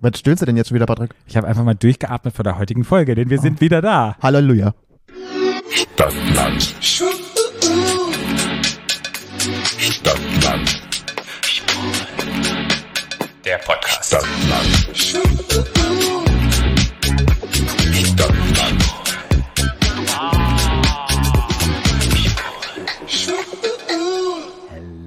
Was stöhnst du denn jetzt schon wieder, Patrick? Ich habe einfach mal durchgeatmet vor der heutigen Folge, denn wir Oh. sind wieder da. Halleluja. Stadtland. Stadtland. Der Podcast. Stadtland.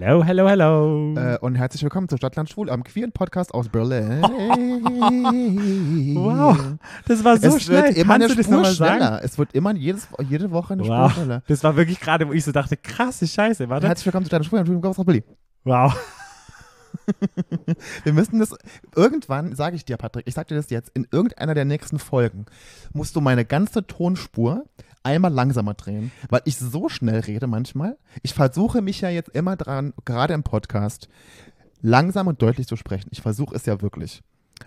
Hello, hello, hello. Äh, und herzlich willkommen zu Stadtland Schwul am queeren Podcast aus Berlin. wow, das war so es schnell. wird immer Kannst eine Spur nochmal sagen? schneller. Es wird immer jedes, jede Woche eine Spur Wow, schneller. das war wirklich gerade, wo ich so dachte, krasse Scheiße, warte. Herzlich willkommen zu Stadtland Schwul am queeren Podcast aus Berlin. Wow. Wir müssen das, irgendwann, sage ich dir, Patrick, ich sag dir das jetzt, in irgendeiner der nächsten Folgen musst du meine ganze Tonspur einmal langsamer drehen, weil ich so schnell rede manchmal. Ich versuche mich ja jetzt immer dran, gerade im Podcast, langsam und deutlich zu sprechen. Ich versuche es ja wirklich.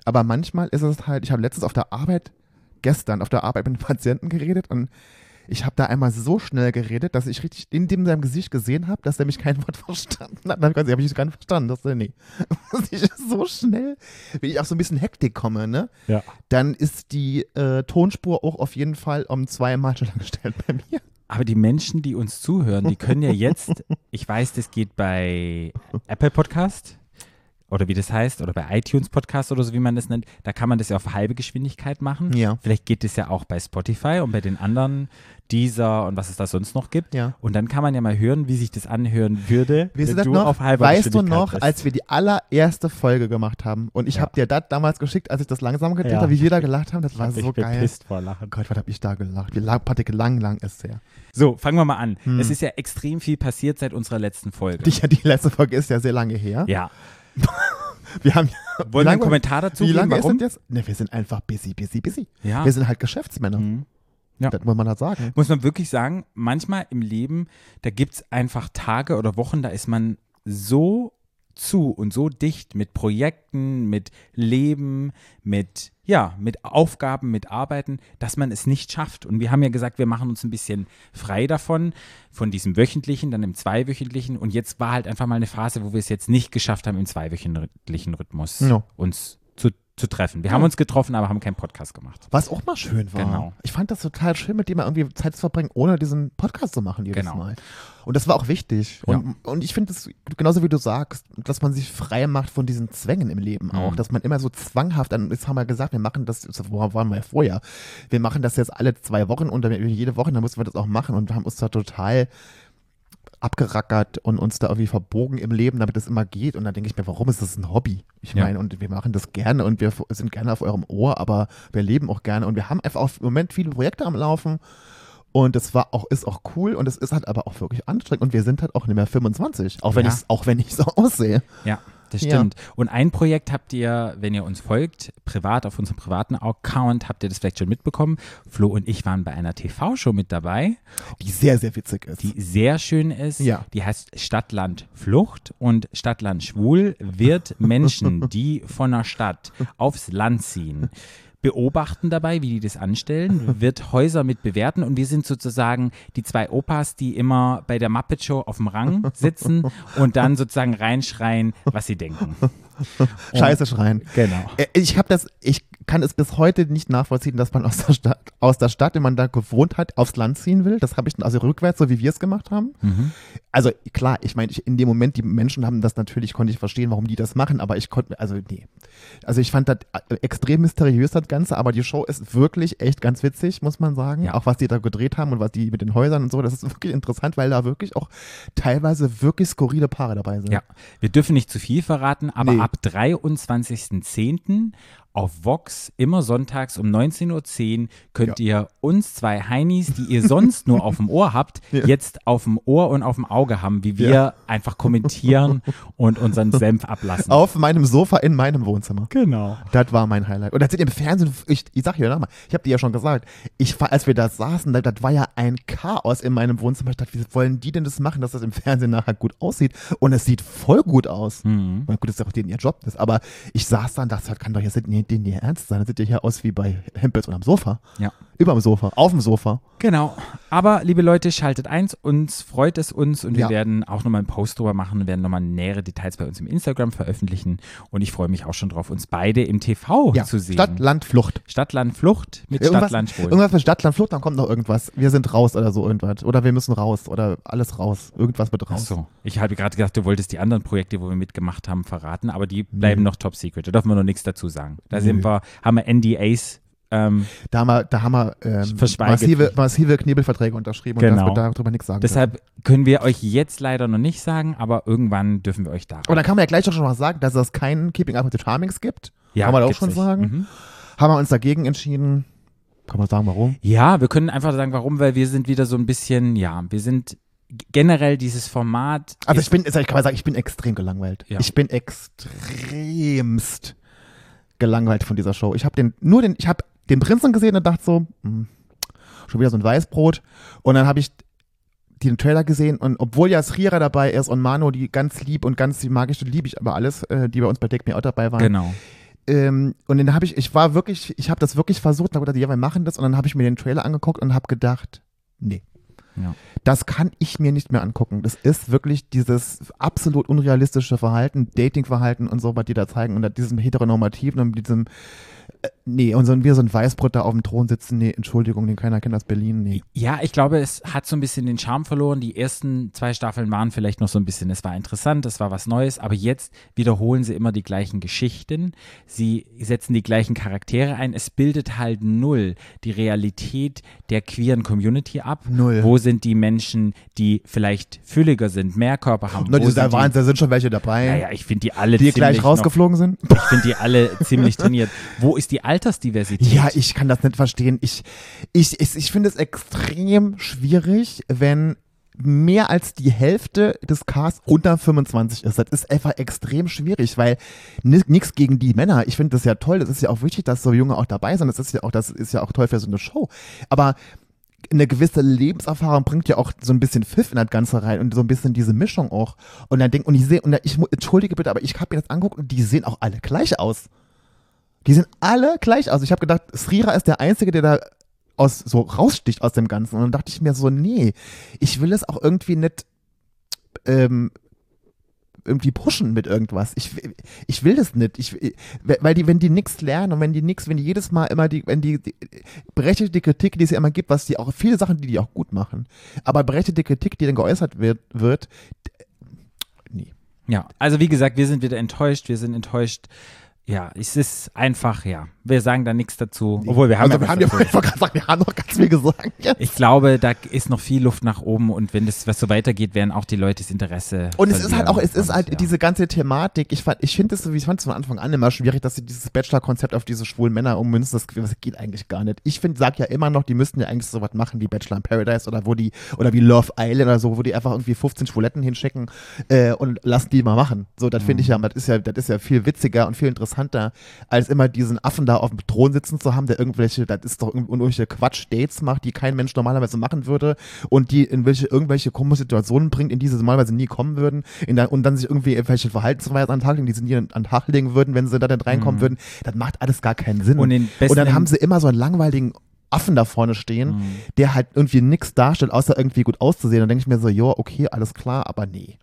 Aber manchmal ist es halt, ich habe letztens auf der Arbeit, gestern auf der Arbeit mit einem Patienten geredet und ich habe da einmal so schnell geredet, dass ich richtig in dem seinem Gesicht gesehen habe, dass er mich kein Wort verstanden hat. Dann habe ich gar nicht verstanden. Das, nee. ich so schnell, wenn ich auch so ein bisschen Hektik komme, ne, Ja. dann ist die äh, Tonspur auch auf jeden Fall um zweimal schneller gestellt bei mir. Aber die Menschen, die uns zuhören, die können ja jetzt, ich weiß, das geht bei Apple Podcast oder wie das heißt, oder bei iTunes Podcast oder so, wie man das nennt, da kann man das ja auf halbe Geschwindigkeit machen. Ja. Vielleicht geht es ja auch bei Spotify und bei den anderen, Deezer und was es da sonst noch gibt. Ja. Und dann kann man ja mal hören, wie sich das anhören würde, Weißt du wenn das du noch? auf halber weißt du noch, bist. als wir die allererste Folge gemacht haben und ich Ja. habe dir das damals geschickt, als ich das langsam gedreht Ja. habe, wie wir da gelacht haben, das war ich so bin geil. vor Lachen. Gott, was hab ich da gelacht? Wie lang, Patrick, lang, lang ist her. So, fangen wir mal an. Hm. Es ist ja extrem viel passiert seit unserer letzten Folge. Die, die letzte Folge ist ja sehr lange her. ja. Wir haben Wollen wir einen Kommentar dazu Wie lange warum? ist das jetzt? Ne, wir sind einfach busy, busy, busy. Ja. Wir sind halt Geschäftsmänner. Mhm. Ja. Das muss man halt sagen. muss man wirklich sagen, manchmal im Leben, da gibt es einfach Tage oder Wochen, da ist man so zu und so dicht mit Projekten, mit Leben, mit ja, mit Aufgaben, mit Arbeiten, dass man es nicht schafft. Und wir haben ja gesagt, wir machen uns ein bisschen frei davon, von diesem wöchentlichen, dann im zweiwöchentlichen. Und jetzt war halt einfach mal eine Phase, wo wir es jetzt nicht geschafft haben, im zweiwöchentlichen Rhythmus Ja. uns zu, zu treffen. Wir haben uns getroffen, aber haben keinen Podcast gemacht. Was auch mal schön war. Genau. Ich fand das total schön, mit mal irgendwie Zeit zu verbringen, ohne diesen Podcast zu machen jedes Genau. Mal. Und das war auch wichtig. Und, und ich finde es, genauso wie du sagst, dass man sich frei macht von diesen Zwängen im Leben auch. Mhm. Dass man immer so zwanghaft, dann jetzt haben wir gesagt, wir machen das, wo waren wir vorher? Wir machen das jetzt alle zwei Wochen und dann jede Woche, dann mussten wir das auch machen und wir haben uns da total abgerackert und uns da irgendwie verbogen im Leben, damit es immer geht. Und dann denke ich mir, warum ist das ein Hobby? Ich Ja. meine, und wir machen das gerne und wir sind gerne auf eurem Ohr, aber wir leben auch gerne und wir haben einfach auch im Moment viele Projekte am Laufen. Und das war auch, ist auch cool und es ist halt aber auch wirklich anstrengend und wir sind halt auch nicht mehr 25, auch wenn Ja. ich auch wenn ich so aussehe. Ja, das Ja. stimmt. Und ein Projekt habt ihr, wenn ihr uns folgt, privat auf unserem privaten Account, habt ihr das vielleicht schon mitbekommen. Flo und ich waren bei einer TV-Show mit dabei, Die sehr, sehr witzig ist. die sehr schön ist. Ja. Die heißt Stadtland Flucht und Stadtland Schwul wird Menschen, die von der Stadt aufs Land ziehen. Beobachten dabei, wie die das anstellen, wird Häuser mit bewerten und wir sind sozusagen die zwei Opas, die immer bei der Muppet Show auf dem Rang sitzen und dann sozusagen reinschreien, was sie denken. Scheiße schreien. Genau. Äh, Ich habe das, ich kann es bis heute nicht nachvollziehen, dass man aus der Stadt, aus der Stadt, wenn man da gewohnt hat, aufs Land ziehen will. Das habe ich also rückwärts, so wie wir es gemacht haben. Mhm. Also klar, ich meine, in dem Moment, die Menschen haben das natürlich, konnte ich verstehen, warum die das machen, aber ich konnte, also nee. Also ich fand das äh, extrem mysteriös, das Ganze, aber die Show ist wirklich echt ganz witzig, muss man sagen. Ja. Auch was die da gedreht haben und was die mit den Häusern und so, das ist wirklich interessant, weil da wirklich auch teilweise wirklich skurrile Paare dabei sind. Ja, wir dürfen nicht zu viel verraten, aber Nee. Ab 23.10. auf Vox, immer sonntags um 19.10 Uhr, könnt ihr uns zwei Heinis, die ihr sonst nur auf dem Ohr habt, Ja. jetzt auf dem Ohr und auf dem Auge haben, wie wir Ja. einfach kommentieren und unseren Senf ablassen. Auf meinem Sofa in meinem Wohnzimmer. Genau. Das war mein Highlight. Und das seht ihr im Fernsehen, ich, ich sag hier nochmal, ich habe dir ja schon gesagt, ich, als wir da saßen, das, das war ja ein Chaos in meinem Wohnzimmer. Ich dachte, wie wollen die denn das machen, dass das im Fernsehen nachher gut aussieht? Und es sieht voll gut aus. Mhm. Gut, das ist ja auch denen ihr Job ist. Aber ich saß da und dachte, das kann doch jetzt nicht, nee, den ihr ernst sein? Das sieht ja hier aus wie bei Hempels und am Sofa. Ja. Über dem Sofa, auf dem Sofa. Genau. Aber, liebe Leute, schaltet eins. Uns freut es uns und wir Ja. werden auch nochmal einen Post drüber machen und werden nochmal nähere Details bei uns im Instagram veröffentlichen. Und ich freue mich auch schon drauf, uns beide im TV Ja, zu sehen. Stadt, Land, Flucht. Stadt, Land, Flucht mit Irgendwas, Stadt, Land, Schwul. irgendwas mit Stadt, Land, Flucht, dann kommt noch irgendwas. Wir sind raus oder so irgendwas. Oder wir müssen raus oder alles raus. Irgendwas mit Ach raus. so. Ich habe gerade gedacht, du wolltest die anderen Projekte, wo wir mitgemacht haben, verraten, aber die bleiben Nö. noch top secret. Da dürfen wir noch nichts dazu sagen. Da Nö. sind wir, haben wir NDAs. Ähm, Da haben wir, da haben wir ähm, massive, massive Knebelverträge unterschrieben und Genau. wir darüber nichts sagen deshalb können wir euch jetzt leider noch nicht sagen, aber irgendwann dürfen wir euch da. Und dann kann man ja gleich doch schon mal sagen, dass es keinen Keeping Up with the Charmings gibt. ja, kann man auch schon nicht. sagen. Mhm. Haben wir uns dagegen entschieden. Kann man sagen, warum? Ja, wir können einfach sagen, warum, weil wir sind wieder so ein bisschen, ja, wir sind generell dieses Format. Also ich bin, ich kann mal sagen, ich bin extrem gelangweilt. Ja. Ich bin extremst gelangweilt von dieser Show. Ich habe den, nur den, ich habe den Prinzen gesehen und dachte so, hm, schon wieder so ein Weißbrot. Und dann habe ich den Trailer gesehen und obwohl ja Srira dabei ist und Mano, die ganz lieb und ganz die magische liebe ich aber alles, äh, die bei uns bei Deck Me Out dabei waren. Genau. Ähm, und dann habe ich, ich war wirklich, ich habe das wirklich versucht, und habe gedacht, ja, wir machen das und dann habe ich mir den Trailer angeguckt und habe gedacht, nee. Ja. Das kann ich mir nicht mehr angucken. Das ist wirklich dieses absolut unrealistische Verhalten, Datingverhalten und so, was die da zeigen. Da diesem heteronormativen und diesem, äh, nee, und so ein, wir so ein Weißbrot da auf dem Thron sitzen, nee, Entschuldigung, den keiner kennt aus Berlin, nee. Ja, ich glaube, es hat so ein bisschen den Charme verloren. Die ersten zwei Staffeln waren vielleicht noch so ein bisschen, es war interessant, es war was Neues, aber jetzt wiederholen sie immer die gleichen Geschichten. Sie setzen die gleichen Charaktere ein. Es bildet halt null die Realität der queeren Community ab. Null. Wo sind die Menschen, die vielleicht fülliger sind, mehr Körper haben? Nur dieser die- Wahnsinn, da sind schon welche dabei, Naja, ich finde die alle die ziemlich gleich noch- rausgeflogen sind. Ich finde die alle ziemlich trainiert. Wo ist die Altersdiversität? Ja, ich kann das nicht verstehen. Ich, ich, ich, ich finde es extrem schwierig, wenn mehr als die Hälfte des Casts unter 25 ist. Das ist einfach extrem schwierig, weil nichts gegen die Männer. Ich finde das ja toll. Das ist ja auch wichtig, dass so Junge auch dabei sind. Das ist ja auch, das ist ja auch toll für so eine Show. Aber eine gewisse Lebenserfahrung bringt ja auch so ein bisschen Pfiff in das Ganze rein und so ein bisschen diese Mischung auch. Und dann denk, und ich sehe, und ich entschuldige bitte, aber ich habe mir das angeguckt und die sehen auch alle gleich aus. Die sehen alle gleich aus. Ich habe gedacht, Srira ist der Einzige, der da aus, so raussticht aus dem Ganzen. Und dann dachte ich mir so, nee, ich will es auch irgendwie nicht ähm, irgendwie pushen mit irgendwas. Ich, ich will das nicht. Ich, weil die, wenn die nichts lernen und wenn die nichts, wenn die jedes Mal immer die, wenn die, die berechtigte Kritik, die es ja immer gibt, was die auch, viele Sachen, die die auch gut machen, aber berechtigte Kritik, die dann geäußert wird, wird nee. Ja, also wie gesagt, wir sind wieder enttäuscht. Wir sind enttäuscht. Ja, es ist einfach, ja. Wir sagen da nichts dazu. Obwohl, wir haben also ja wir haben ja, sagen, wir haben noch ganz viel gesagt. Jetzt. Ich glaube, da ist noch viel Luft nach oben und wenn das was so weitergeht, werden auch die Leute das Interesse. Und es ist halt auch, es ist halt ja. diese ganze Thematik, ich fand, ich finde es, so, ich fand es von Anfang an immer schwierig, dass sie dieses Bachelor-Konzept auf diese schwulen Männer ummünzen, das, das geht eigentlich gar nicht. Ich finde, sag ja immer noch, die müssten ja eigentlich so was machen wie Bachelor in Paradise oder wo die, oder wie Love Island oder so, wo die einfach irgendwie 15 Schwuletten hinschicken äh, und lassen die mal machen. So, das finde ich ja, das ist ja, das ist ja viel witziger und viel interessanter, als immer diesen Affen da auf dem Thron sitzen zu haben, der irgendwelche, das ist doch irgend- irgendwelche Quatsch-Dates macht, die kein Mensch normalerweise machen würde und die in welche, irgendwelche komische Situationen bringt, in die sie normalerweise nie kommen würden der, und dann sich irgendwie irgendwelche Verhaltensweisen an den Tag legen, die sie nie an den Tag legen würden, wenn sie da nicht reinkommen würden. Das macht alles gar keinen Sinn. Mhm. Und und dann haben sie immer so einen langweiligen Affen da vorne stehen, Mhm. der halt irgendwie nichts darstellt, außer irgendwie gut auszusehen. Dann denke ich mir so, ja, okay, alles klar, aber nee.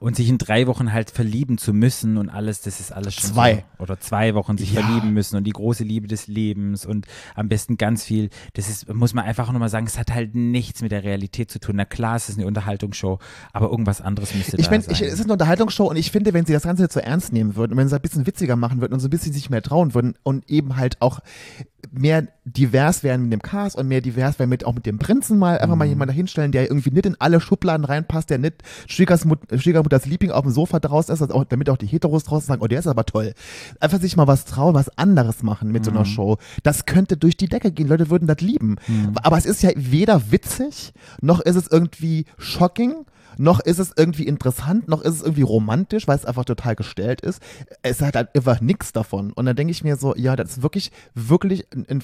Und sich in drei Wochen halt verlieben zu müssen und alles, das ist alles schon Zwei. So. Oder zwei Wochen sich Ja. verlieben müssen und die große Liebe des Lebens und am besten ganz viel. Das ist, muss man einfach nochmal sagen, es hat halt nichts mit der Realität zu tun. Na klar, es ist eine Unterhaltungsshow, aber irgendwas anderes müsste Ich da meine, sein. ich- es ist eine Unterhaltungsshow und ich finde, wenn sie das Ganze jetzt so ernst nehmen würden und wenn sie es ein bisschen witziger machen würden und so ein bisschen sich mehr trauen würden und eben halt auch mehr divers werden mit dem Cast und mehr divers werden mit auch mit dem Prinzen mal einfach mal Mhm. jemanden dahinstellen, der irgendwie nicht in alle Schubladen reinpasst, der nicht Schwiegermut, Schwiegermutters Liebling auf dem Sofa draußen ist, also auch, damit auch die Heteros draußen sagen, oh, der ist aber toll. Einfach sich mal was trauen, was anderes machen mit so Mhm. einer Show. Das könnte durch die Decke gehen. Leute würden das lieben. Aber es ist ja weder witzig, noch ist es irgendwie shocking, noch ist es irgendwie interessant, noch ist es irgendwie romantisch, weil es einfach total gestellt ist. Es hat halt einfach nichts davon. Und dann denke ich mir so, ja, das ist wirklich, wirklich ein, ein,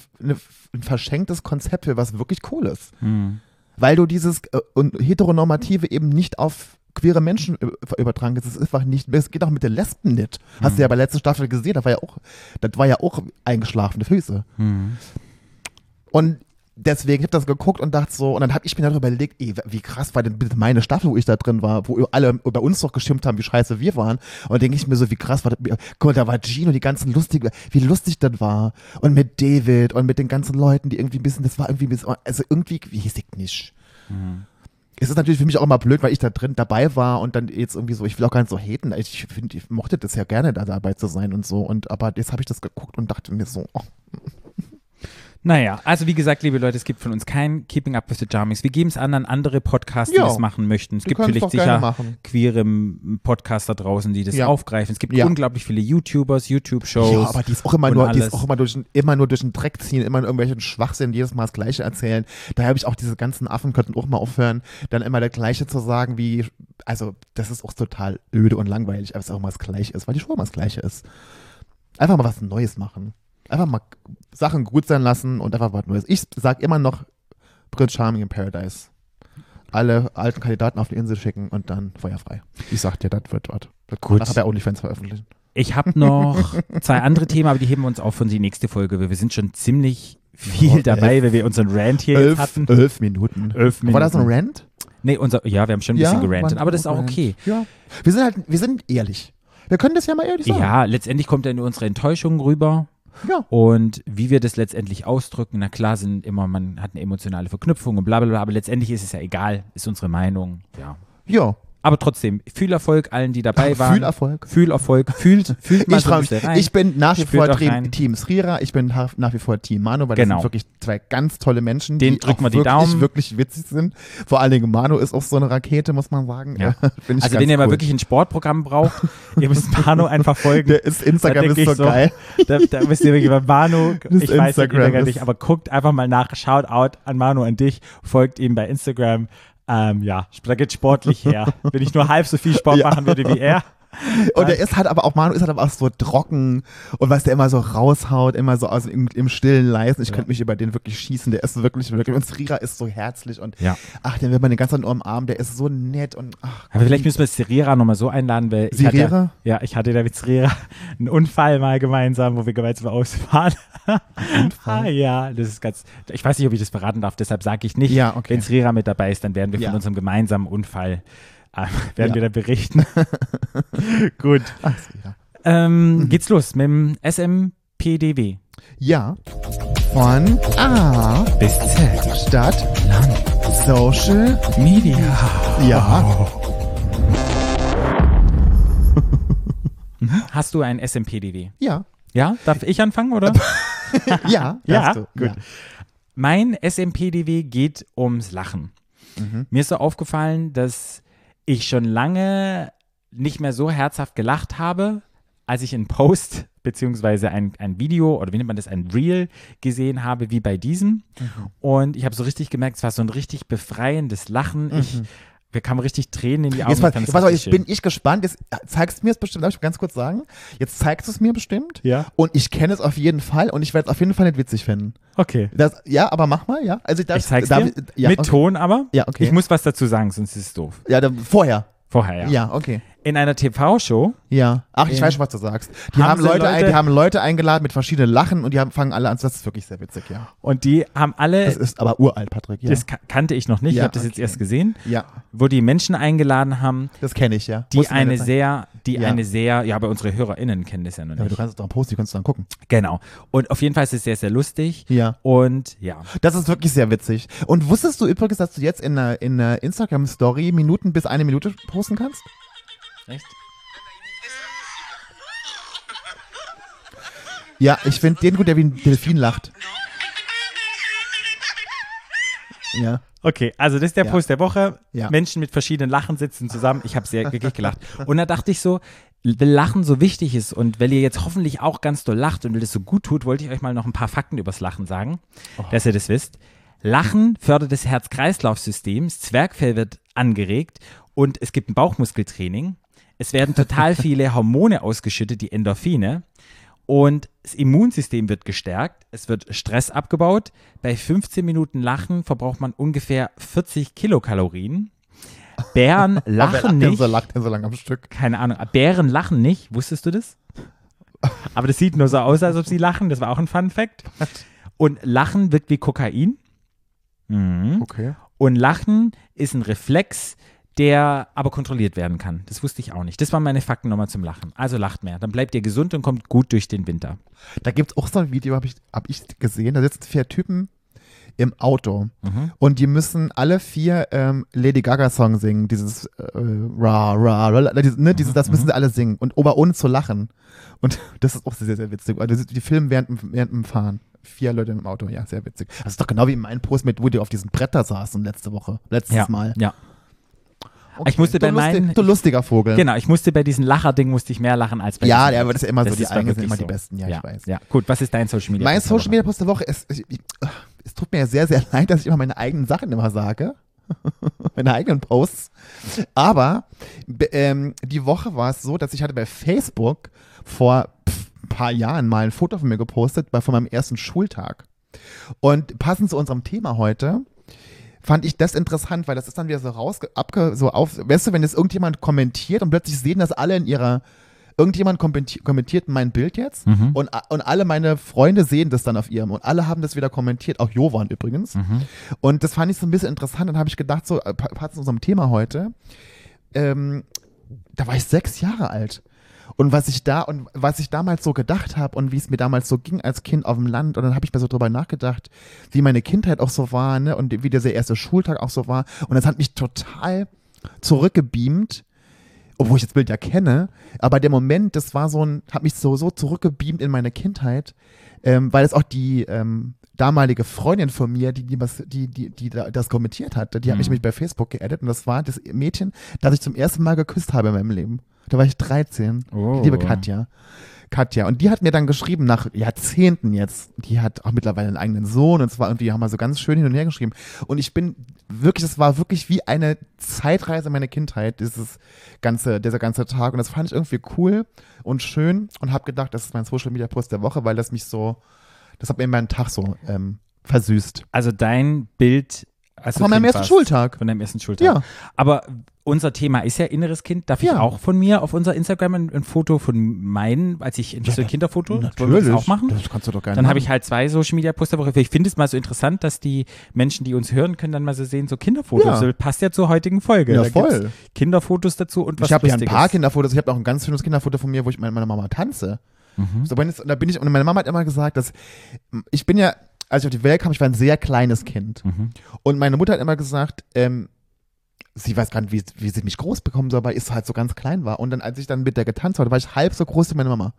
ein verschenktes Konzept für was wirklich Cooles. Hm. Weil du dieses äh, und heteronormative eben nicht auf queere Menschen übertragen ist. Es ist einfach nicht, es geht auch mit den Lesben nicht. Hast du ja bei der letzten Staffel gesehen, da war ja auch, das war ja auch eingeschlafene Füße. Mhm. Und deswegen habe ich das geguckt und dachte so, und dann habe ich mir darüber überlegt, ey, wie krass war denn bitte meine Staffel, wo ich da drin war, wo alle über uns doch geschimpft haben, wie scheiße wir waren. Und dann denke ich mir so, wie krass war das, guck mal, da war Gino, die ganzen lustigen, wie lustig das war. Und mit David und mit den ganzen Leuten, die irgendwie ein bisschen, das war irgendwie ein bisschen, also irgendwie, wie weiß ich nicht. Es ist natürlich für mich auch immer blöd, weil ich da drin dabei war und dann jetzt irgendwie so, ich will auch gar nicht so haten. Ich finde, ich mochte das ja gerne, da dabei zu sein und so. Und aber jetzt habe ich das geguckt und dachte mir so, oh, Naja, also wie gesagt, liebe Leute, es gibt von uns kein Keeping Up with the Jarmings. Wir geben es an an andere Podcasts, die Ja. das machen möchten. Es Die gibt vielleicht sicher queere m, Podcaster draußen, die das Ja. aufgreifen. Es gibt Ja. unglaublich viele YouTubers, YouTube-Shows. Ja, aber die ist auch immer nur, die ist auch immer durch, immer nur durch den Dreck ziehen, immer in irgendwelchen Schwachsinn, jedes Mal das Gleiche erzählen. Da habe ich auch diese ganzen Affen könnten auch mal aufhören, dann immer das Gleiche zu sagen, wie, also das ist auch total öde und langweilig, aber es auch immer das Gleiche ist, weil die Show immer das Gleiche ist. Einfach mal was Neues machen. Einfach mal Sachen gut sein lassen und einfach was Neues. Ich sag immer noch Prince Charming in Paradise. Alle alten Kandidaten auf die Insel schicken und dann feuerfrei. Ich sag dir, das wird was. Das Gut. Nachher bei OnlyFans veröffentlichen. Ich habe noch zwei andere Themen, aber die heben wir uns auf für die nächste Folge. Wir sind schon ziemlich viel Oh, dabei, weil wir unseren Rant hier jetzt Elf, hatten. elf Minuten. Elf War das ein Minuten. Rant? Nee, unser, ja, wir haben schon ein bisschen gerantet, aber das ist auch okay. Ja. Wir sind halt, wir sind ehrlich. Wir können das ja mal ehrlich sagen. Ja, letztendlich kommt dann unsere Enttäuschung rüber. Ja. Und wie wir das letztendlich ausdrücken, na klar sind immer, man hat eine emotionale Verknüpfung und bla bla bla, aber letztendlich ist es ja egal, ist unsere Meinung, ja. Ja. Aber trotzdem, viel Erfolg allen, die dabei waren. Viel Erfolg. Viel Erfolg. Fühlt, fühlt mal Ich, so mich. rein. ich bin nach wie Spürt vor Team, Srira, ich bin nach wie vor Team Manu, weil Genau. das sind wirklich zwei ganz tolle Menschen, Den die drücken wir die wirklich, Daumen. wirklich witzig sind. Vor allen Dingen Manu ist auch so eine Rakete, muss man sagen. Ja. Find ich also wenn ihr mal cool. wirklich ein Sportprogramm braucht, ihr müsst Manu einfach folgen. Der ist Instagram ist so, so, geil. Da, da müsst ihr wirklich bei Manu, Das ich weiß Instagram ist- nicht, aber guckt einfach mal nach, schaut out an Manu, an dich, folgt ihm bei Instagram. Ähm, ja, da geht sportlich her. Wenn ich nur halb so viel Sport Ja. machen würde wie er. Und er ist halt aber auch, Manu ist halt aber auch so trocken und was der immer so raushaut, immer so aus im, im stillen Leisen. Ich Ja. könnte mich über den wirklich schießen. Der ist wirklich, wirklich. Und Srira ist so herzlich und Ja. ach, den will man den ganzen nur umarmen. Der ist so nett und ach. Aber vielleicht müssen wir Serira nochmal so einladen, weil ich hatte, ja, ich hatte da mit Serira einen Unfall mal gemeinsam, wo wir gemeinsam ausfahren. ah, ja, das ist ganz, ich weiß nicht, ob ich das verraten darf, deshalb sage ich nicht. Ja, okay. Wenn Serira mit dabei ist, dann werden wir Ja. von unserem gemeinsamen Unfall, werden Ja. wir da berichten. Gut. Ach, Srira. Ähm, geht's los mit dem SMPDW. Ja. Von A, Bis Z. Stadt, Social, Media. ja. Hast du ein SMPDW? Ja. Ja? Darf ich anfangen, oder? Ja. Ja, du. gut. Mein SMPDW geht ums Lachen. Mhm. Mir ist so aufgefallen, dass ich schon lange nicht mehr so herzhaft gelacht habe, als ich einen Post beziehungsweise ein, ein Video oder wie nennt man das, ein Reel gesehen habe, wie bei diesem. Mhm. Und ich habe so richtig gemerkt, es war so ein richtig befreiendes Lachen. Ich, wir kamen richtig Tränen in die Augen. Jetzt, pass, Ich pass auf, jetzt bin ich gespannt. Jetzt zeigst du mir es bestimmt, darf ich ganz kurz sagen? Jetzt zeigst du es mir bestimmt. Ja. Und ich kenne es auf jeden Fall und ich werde es auf jeden Fall nicht witzig finden. Okay. Das, ja, aber mach mal, ja. Also das, Ich zeig's darf, dir. Ja, Mit okay. Ton aber. Ja, okay. Ich muss was dazu sagen, sonst ist es doof. Ja, dann, vorher. Vorher, ja. Ja, okay. In einer TV-Show Ja. Ach, ich weiß schon, was du sagst. Die haben haben, sie Leute, ein, Leute- die haben Leute eingeladen mit verschiedenen Lachen und die haben, fangen alle an. Das ist wirklich sehr witzig, ja. und die haben alle, Das ist aber uralt, Patrick. Ja, das ka- kannte ich noch nicht, ich Ja, habe das jetzt okay. erst gesehen, ja wo die Menschen eingeladen haben, das kenne ich, ja. die Musst eine nicht sehr, die Ja. eine sehr, ja, aber unsere HörerInnen kennen das ja noch Ja, aber du nicht. kannst es doch posten, die kannst du dann gucken. Genau. Und auf jeden Fall ist es sehr, sehr lustig. Ja. Und ja, Das ist wirklich sehr witzig. Und wusstest du übrigens, dass du jetzt in einer, in einer Instagram-Story Minuten bis eine Minute posten kannst? Echt? Ja, ich finde den gut, der wie ein Delfin lacht. Ja. Okay, also das ist der Ja. Post der Woche. Ja. Menschen mit verschiedenen Lachen sitzen zusammen. Ich habe sehr wirklich gelacht. Und da dachte ich so, weil Lachen so wichtig ist und weil ihr jetzt hoffentlich auch ganz doll lacht und weil das so gut tut, wollte ich euch mal noch ein paar Fakten übers Lachen sagen, Oh. dass ihr das wisst. Lachen fördert das Herz-Kreislauf-System, das Zwergfell wird angeregt und es gibt ein Bauchmuskeltraining. Es werden total viele Hormone ausgeschüttet, die Endorphine. Und das Immunsystem wird gestärkt, es wird Stress abgebaut. Bei 15 Minuten Lachen verbraucht man ungefähr 40 Kilokalorien. Bären lachen nicht. so, lacht denn so lange am Stück? Keine Ahnung. Bären lachen nicht. Wusstest du das? Aber das sieht nur so aus, als ob sie lachen. Das war auch ein Fun Fact. Und Lachen wirkt wie Kokain. Mhm. Okay. Und Lachen ist ein Reflex, der aber kontrolliert werden kann. Das wusste ich auch nicht. Das waren meine Fakten nochmal zum Lachen. Also lacht mehr. Dann bleibt ihr gesund und kommt gut durch den Winter. Da gibt es auch so ein Video, habe ich, hab ich gesehen. Da sitzen vier Typen im Auto Mhm. und die müssen alle vier ähm, Lady Gaga Song singen. Dieses äh, ra, ra, ra, dieses, ne, dieses, das müssen sie alle singen und aber ohne zu lachen. Und das ist auch sehr, sehr witzig. Also die filmen während, dem- während dem Fahren. Vier Leute im Auto, ja, sehr witzig. Das ist doch genau wie mein Post mit, wo die auf diesem Brett da saßen letzte Woche, letztes Ja, Mal. ja. Okay. Ich musste du bei lustig, meinen- Du lustiger Vogel. Genau, ich musste bei diesem Lacher-Ding musste ich mehr lachen als bei Ja, diesem- ja, aber das ist immer so, Das die ist war eigenen sind immer die so. besten, ja, ja, ich weiß. Ja, gut, was ist dein Social Media? Mein Social? Media Post der Woche ist, ich, ich, es tut mir ja sehr, sehr leid, dass ich immer meine eigenen Sachen immer sage. meine eigenen Posts. Aber be- ähm, die Woche war es so, dass ich hatte bei Facebook vor ein paar Jahren mal ein Foto von mir gepostet, bei, von meinem ersten Schultag. Und passend zu unserem Thema heute fand ich das interessant, weil das ist dann wieder so raus, abge, so auf, weißt du, wenn jetzt irgendjemand kommentiert und plötzlich sehen das alle in ihrer, irgendjemand kommenti kommentiert mein Bild jetzt Mhm. und, und alle meine Freunde sehen das dann auf ihrem und alle haben das wieder kommentiert, auch Jovan übrigens. Mhm. Und das fand ich so ein bisschen interessant und habe ich gedacht, so, äh, pa- passend zu unserem Thema heute, ähm, da war ich sechs Jahre alt. Und was ich da und was ich damals so gedacht habe und wie es mir damals so ging als Kind auf dem Land, und dann habe ich mir so drüber nachgedacht, wie meine Kindheit auch so war, ne, und wie dieser erste Schultag auch so war. Und das hat mich total zurückgebeamt, obwohl ich das Bild ja kenne, aber der Moment, das war so ein, hat mich so, so zurückgebeamt in meine Kindheit, ähm, weil es auch die ähm, damalige Freundin von mir, die, die, was, die, die, die da- das kommentiert hat, die hat mich Mhm. mich bei Facebook geaddet und das war das Mädchen, das ich zum ersten Mal geküsst habe in meinem Leben. Da war ich 13. Oh. Die liebe Katja. Katja. Und die hat mir dann geschrieben, nach Jahrzehnten jetzt, die hat auch mittlerweile einen eigenen Sohn und zwar irgendwie haben wir so ganz schön hin und her geschrieben. Und ich bin wirklich, das war wirklich wie eine Zeitreise in meine Kindheit, dieses ganze, dieser ganze Tag. Und das fand ich irgendwie cool und schön und habe gedacht, das ist mein Social Media Post der Woche, weil das mich so, das hat mir meinen Tag so ähm, versüßt. Also dein Bild als du Von meinem ersten warst. Schultag. Von deinem ersten Schultag. Ja. Aber unser Thema ist ja inneres Kind. Darf ich Ja. auch von mir auf unser Instagram ein, ein Foto von meinen, als ich ein Kinderfoto, wollen wir das auch machen? Das kannst du doch gerne Dann habe ich halt zwei Social Media Poster Woche. Ich finde es mal so interessant, dass die Menschen, die uns hören, können dann mal so sehen, so Kinderfotos. Ja. So, passt ja zur heutigen Folge. Ja, Da voll. Kinderfotos dazu und was Ich habe ja ein paar Kinderfotos. Ich habe auch ein ganz schönes Kinderfoto von mir, wo ich mit meiner Mama tanze. Mhm. So, es, und da bin ich, und meine Mama hat immer gesagt, dass ich bin ja, als ich auf die Welt kam, ich war ein sehr kleines Kind. Mhm. Und meine Mutter hat immer gesagt, ähm, sie weiß gar nicht, wie, wie sie mich groß bekommen soll, weil ich halt so ganz klein war. Und dann, als ich dann mit der getanzt habe, war ich halb so groß wie meine Mama.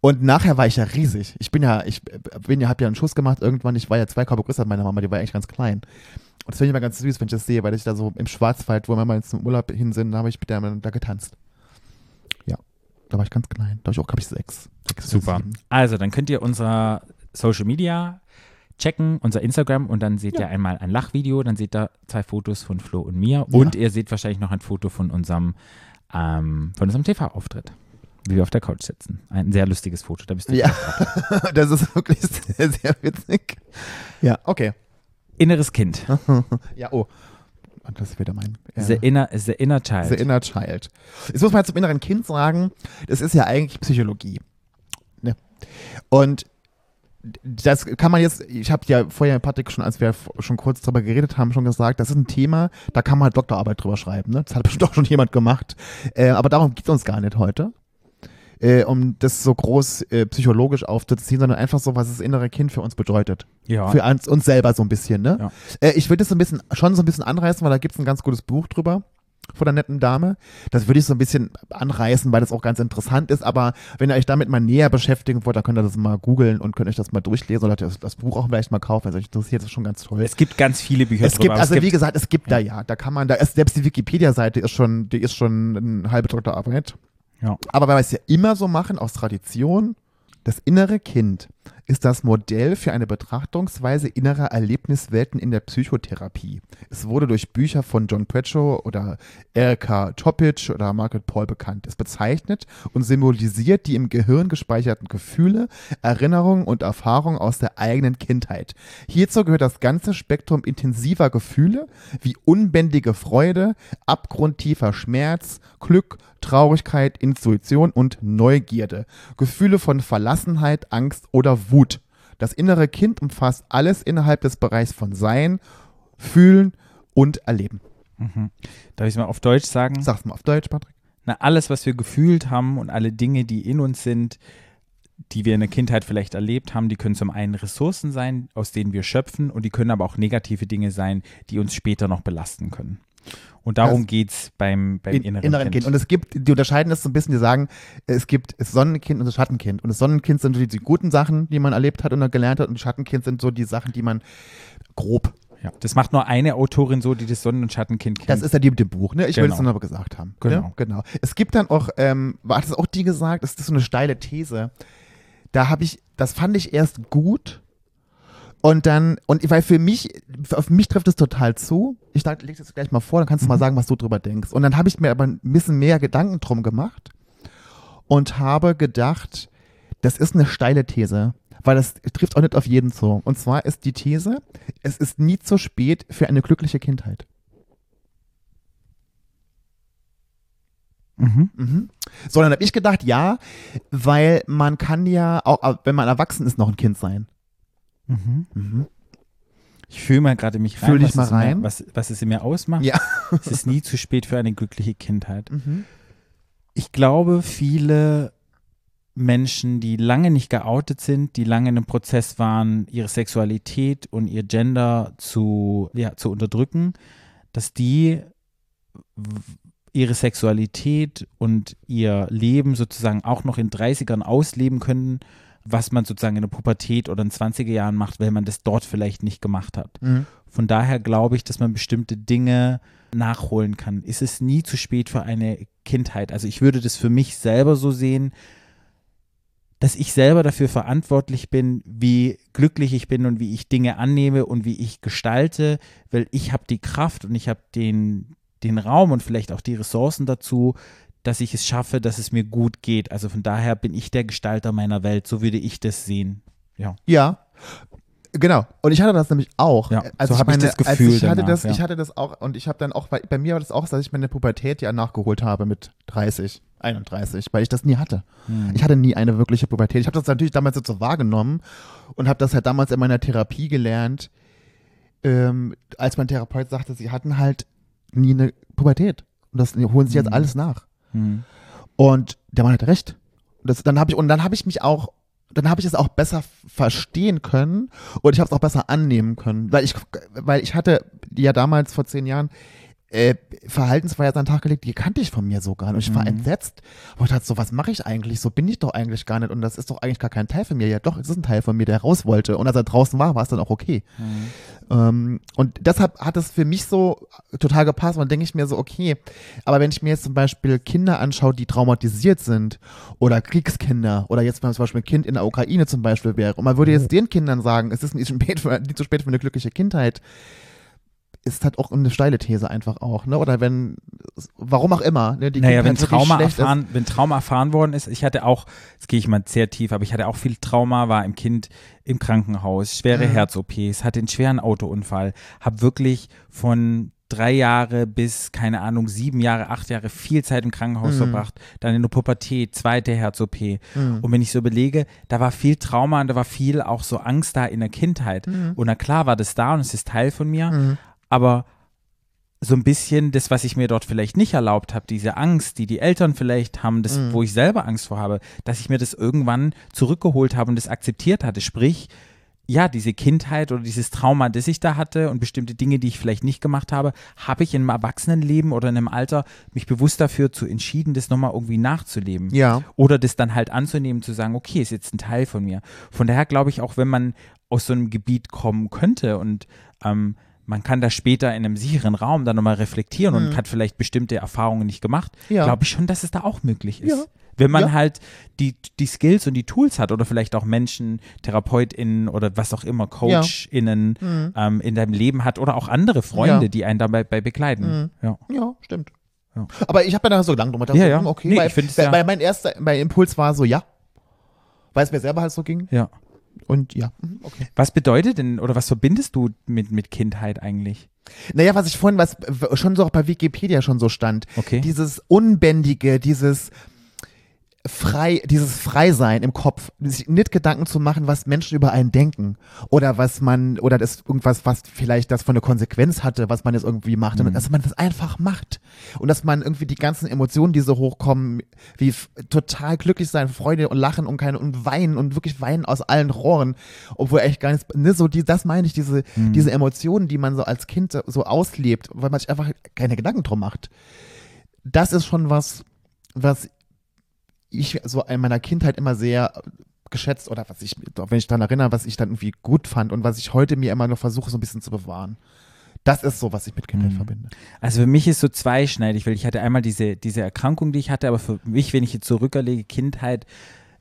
Und nachher war ich ja riesig. Ich bin ja, ich bin ja, hab ja einen Schuss gemacht irgendwann. Ich war ja zwei Körper größer als meine Mama, die war eigentlich ganz klein. Und das finde ich immer ganz süß, wenn ich das sehe, weil ich da so im Schwarzwald, wo wir mal im Urlaub hin sind, da habe ich mit der da getanzt. Ja, da war ich ganz klein. Da war ich auch, glaube ich, sechs. sechs Super. sieben. Also, dann könnt ihr unser Social Media checken, unser Instagram und dann seht Ja. ihr einmal ein Lachvideo, dann seht ihr zwei Fotos von Flo und mir und ihr seht wahrscheinlich noch ein Foto von unserem, ähm, von unserem TV-Auftritt, wie wir auf der Couch sitzen. Ein sehr lustiges Foto, da bist du. Ja, das ist wirklich sehr, sehr witzig. Ja, okay. Inneres Kind, Ja, oh. Und das ist wieder mein. Ja. the, inner, the inner child. The Inner Child. Jetzt muss man zum inneren Kind sagen, das ist ja eigentlich Psychologie. Ne? Und das kann man jetzt, ich habe ja vorher, Patrick, schon, als wir schon kurz drüber geredet haben, schon gesagt, das ist ein Thema, da kann man halt Doktorarbeit drüber schreiben. Ne? Das hat bestimmt auch schon jemand gemacht. Äh, aber darum geht es uns gar nicht heute. Äh, um das so groß äh, psychologisch aufzuziehen, sondern einfach so, was das innere Kind für uns bedeutet. ja. Für uns, uns selber so ein bisschen, ne? Ja. Äh, ich würde es so ein bisschen, schon so ein bisschen anreißen, weil da gibt es ein ganz gutes Buch drüber von der netten Dame. Das würde ich so ein bisschen anreißen, weil das auch ganz interessant ist. Aber wenn ihr euch damit mal näher beschäftigen wollt, dann könnt ihr das mal googeln und könnt euch das mal durchlesen oder das, das Buch auch vielleicht mal kaufen, es euch interessiert. Das ist schon ganz toll. Es gibt ganz viele Bücher Es drüber. gibt, aber also es gibt, wie gesagt, es gibt da ja, da kann man, da selbst die Wikipedia-Seite ist schon, die ist schon eine halbe Doktorarbeit. Ja. Aber weil wir es ja immer so machen, aus Tradition, das innere Kind ist das Modell für eine Betrachtungsweise innerer Erlebniswelten in der Psychotherapie. Es wurde durch Bücher von John Bradshaw oder Erika Topic oder Margaret Paul bekannt. Es bezeichnet und symbolisiert die im Gehirn gespeicherten Gefühle, Erinnerungen und Erfahrungen aus der eigenen Kindheit. Hierzu gehört das ganze Spektrum intensiver Gefühle wie unbändige Freude, abgrundtiefer Schmerz, Glück, Traurigkeit, Intuition und Neugierde. Gefühle von Verlassenheit, Angst oder Wut. Das innere Kind umfasst alles innerhalb des Bereichs von Sein, Fühlen und Erleben. Darf ich es mal auf Deutsch sagen? Sag's mal auf Deutsch, Patrick. Na, alles, was wir gefühlt haben und alle Dinge, die in uns sind, die wir in der Kindheit vielleicht erlebt haben, die können zum einen Ressourcen sein, aus denen wir schöpfen, und die können aber auch negative Dinge sein, die uns später noch belasten können. Und darum Das- geht es beim, beim In- inneren, kind. Und es gibt, die unterscheiden das so ein bisschen, die sagen, es gibt das Sonnenkind und das Schattenkind. Und das Sonnenkind sind so die, die guten Sachen, die man erlebt hat und dann gelernt hat. Und das Schattenkind sind so die Sachen, die man grob. ja, das macht nur eine Autorin so, die das Sonnen- und Schattenkind kennt. Das ist ja die mit dem Buch, ne? Ich will Genau. es nur noch gesagt haben. Genau. Ne? genau. Es gibt dann auch, ähm, war das auch die gesagt, das ist so eine steile These. Da habe ich, das fand ich erst gut. Und dann, und weil für mich, auf mich trifft es total zu. Ich dachte, leg das gleich mal vor, dann kannst du mal sagen, was du drüber denkst. Und dann habe ich mir aber ein bisschen mehr Gedanken drum gemacht und habe gedacht, das ist eine steile These, weil das trifft auch nicht auf jeden zu. Und zwar ist die These, es ist nie zu spät für eine glückliche Kindheit. mhm. Mhm. So, dann habe ich gedacht, ja, weil man kann ja auch, wenn man erwachsen ist, noch ein Kind sein. Mhm. Mhm. Ich fühle mal gerade mich rein, Fühl dich was, mal es in rein. Mir, was, was es in mir ausmacht. Ja. es ist nie zu spät für eine glückliche Kindheit. Mhm. Ich glaube, viele Menschen, die lange nicht geoutet sind, die lange in einem Prozess waren, ihre Sexualität und ihr Gender zu, ja, zu unterdrücken, dass die ihre Sexualität und ihr Leben sozusagen auch noch in 30ern ausleben können, was man sozusagen in der Pubertät oder in 20er Jahren macht, weil man das dort vielleicht nicht gemacht hat. Mhm. Von daher glaube ich, dass man bestimmte Dinge nachholen kann. Ist es nie zu spät für eine Kindheit? Also ich würde das für mich selber so sehen, dass ich selber dafür verantwortlich bin, wie glücklich ich bin und wie ich Dinge annehme und wie ich gestalte, weil ich habe die Kraft und ich habe den, den Raum und vielleicht auch die Ressourcen dazu, dass ich es schaffe, dass es mir gut geht. Also von daher bin ich der Gestalter meiner Welt, so würde ich das sehen. Ja. Ja. Genau. Und ich hatte das nämlich auch. Ja, Als so hab ich das Gefühl ich hatte danach, das, ja. ich hatte das auch und ich habe dann auch, bei, bei mir war das auch, so, dass ich meine Pubertät ja nachgeholt habe mit 30, 31, weil ich das nie hatte. Hm. Ich hatte nie eine wirkliche Pubertät. Ich habe das natürlich damals jetzt so wahrgenommen und habe das halt damals in meiner Therapie gelernt, ähm, als mein Therapeut sagte, sie hatten halt nie eine Pubertät. Und das holen sie jetzt Mhm. alles nach. Hm. Und der Mann hatte recht. Und das, dann habe ich und dann habe ich mich auch dann habe ich es auch besser verstehen können und ich habe es auch besser annehmen können, weil ich weil ich hatte ja damals vor zehn Jahren äh, Verhaltensweisen an den Tag gelegt, die kannte ich von mir so gar nicht. Und ich war Mhm. entsetzt. Und ich dachte so, was mache ich eigentlich? So bin ich doch eigentlich gar nicht. Und das ist doch eigentlich gar kein Teil von mir. Ja, doch, es ist ein Teil von mir, der raus wollte. Und als er draußen war, war es dann auch okay. Hm. Ähm, und deshalb hat es für mich so total gepasst. Und dann denke ich mir so, okay, aber wenn ich mir jetzt zum Beispiel Kinder anschaue, die traumatisiert sind oder Kriegskinder oder jetzt zum Beispiel ein Kind in der Ukraine zum Beispiel wäre und man würde jetzt den Kindern sagen, es ist nicht, spät für, nicht zu spät für eine glückliche Kindheit, ist halt auch eine steile These einfach auch, ne? Oder wenn, warum auch immer, ne? Die naja, wenn wirklich Trauma erfahren, wenn Trauma erfahren worden ist, ich hatte auch, jetzt gehe ich mal sehr tief, aber ich hatte auch viel Trauma, war im Kind im Krankenhaus, schwere Mhm. Herz-OPs, hatte einen schweren Autounfall, habe wirklich von drei Jahre bis, keine Ahnung, sieben Jahre, acht Jahre viel Zeit im Krankenhaus Mhm. verbracht, dann in der Pubertät, zweite Herz-OP. Mhm. Und wenn ich so überlege, da war viel Trauma und da war viel auch so Angst da in der Kindheit. Mhm. Und na klar war das da und es ist Teil von mir, Mhm. Aber so ein bisschen das, was ich mir dort vielleicht nicht erlaubt habe, diese Angst, die die Eltern vielleicht haben, das, Mhm. wo ich selber Angst vor habe, dass ich mir das irgendwann zurückgeholt habe und das akzeptiert hatte. Sprich, ja, diese Kindheit oder dieses Trauma, das ich da hatte und bestimmte Dinge, die ich vielleicht nicht gemacht habe, habe ich in einem Erwachsenenleben oder in einem Alter mich bewusst dafür zu entschieden, das nochmal irgendwie nachzuleben. Ja. Oder das dann halt anzunehmen, zu sagen, okay, ist jetzt ein Teil von mir. Von daher glaube ich auch, wenn man aus so einem Gebiet kommen könnte und ähm, man kann da später in einem sicheren Raum dann nochmal reflektieren und Mhm. hat vielleicht bestimmte Erfahrungen nicht gemacht, Ja. glaube ich schon, dass es da auch möglich ist. Ja. Wenn man Ja. halt die, die Skills und die Tools hat oder vielleicht auch Menschen, TherapeutInnen oder was auch immer, CoachInnen Mhm. ähm, in deinem Leben hat oder auch andere Freunde, Ja. die einen dabei bei begleiten. Mhm. Ja. Ja, stimmt. Ja. Aber ich habe mir da so Gedanken drüber gedacht, Ja, ja. okay, Nee, weil, weil, ja- weil mein erster, mein Impuls war so, ja. Weil es mir selber halt so ging. ja. Und ja, mhm, okay. Was bedeutet denn oder was verbindest du mit, mit Kindheit eigentlich? Naja, was ich vorhin, was schon so auch bei Wikipedia schon so stand, Okay. dieses Unbändige, dieses frei, dieses Freisein im Kopf, sich nicht Gedanken zu machen, was Menschen über einen denken oder was man, oder das irgendwas, was vielleicht das von eine Konsequenz hatte, was man jetzt irgendwie macht, sondern dass man das einfach macht. Und dass man irgendwie die ganzen Emotionen, die so hochkommen, wie total glücklich sein, Freude und Lachen und keine und weinen und wirklich weinen aus allen Rohren, obwohl echt gar nichts, ne, so die, das meine ich, diese, diese Emotionen, die man so als Kind so, so auslebt, weil man sich einfach keine Gedanken drum macht. Das ist schon was, was ich so in meiner Kindheit immer sehr geschätzt oder was ich, wenn ich daran erinnere, was ich dann irgendwie gut fand und was ich heute mir immer noch versuche, so ein bisschen zu bewahren. Das ist so, was ich mit Kindheit verbinde. Also für mich ist so zweischneidig, weil ich hatte einmal diese, diese Erkrankung, die ich hatte, aber für mich, wenn ich jetzt zurückerlege, Kindheit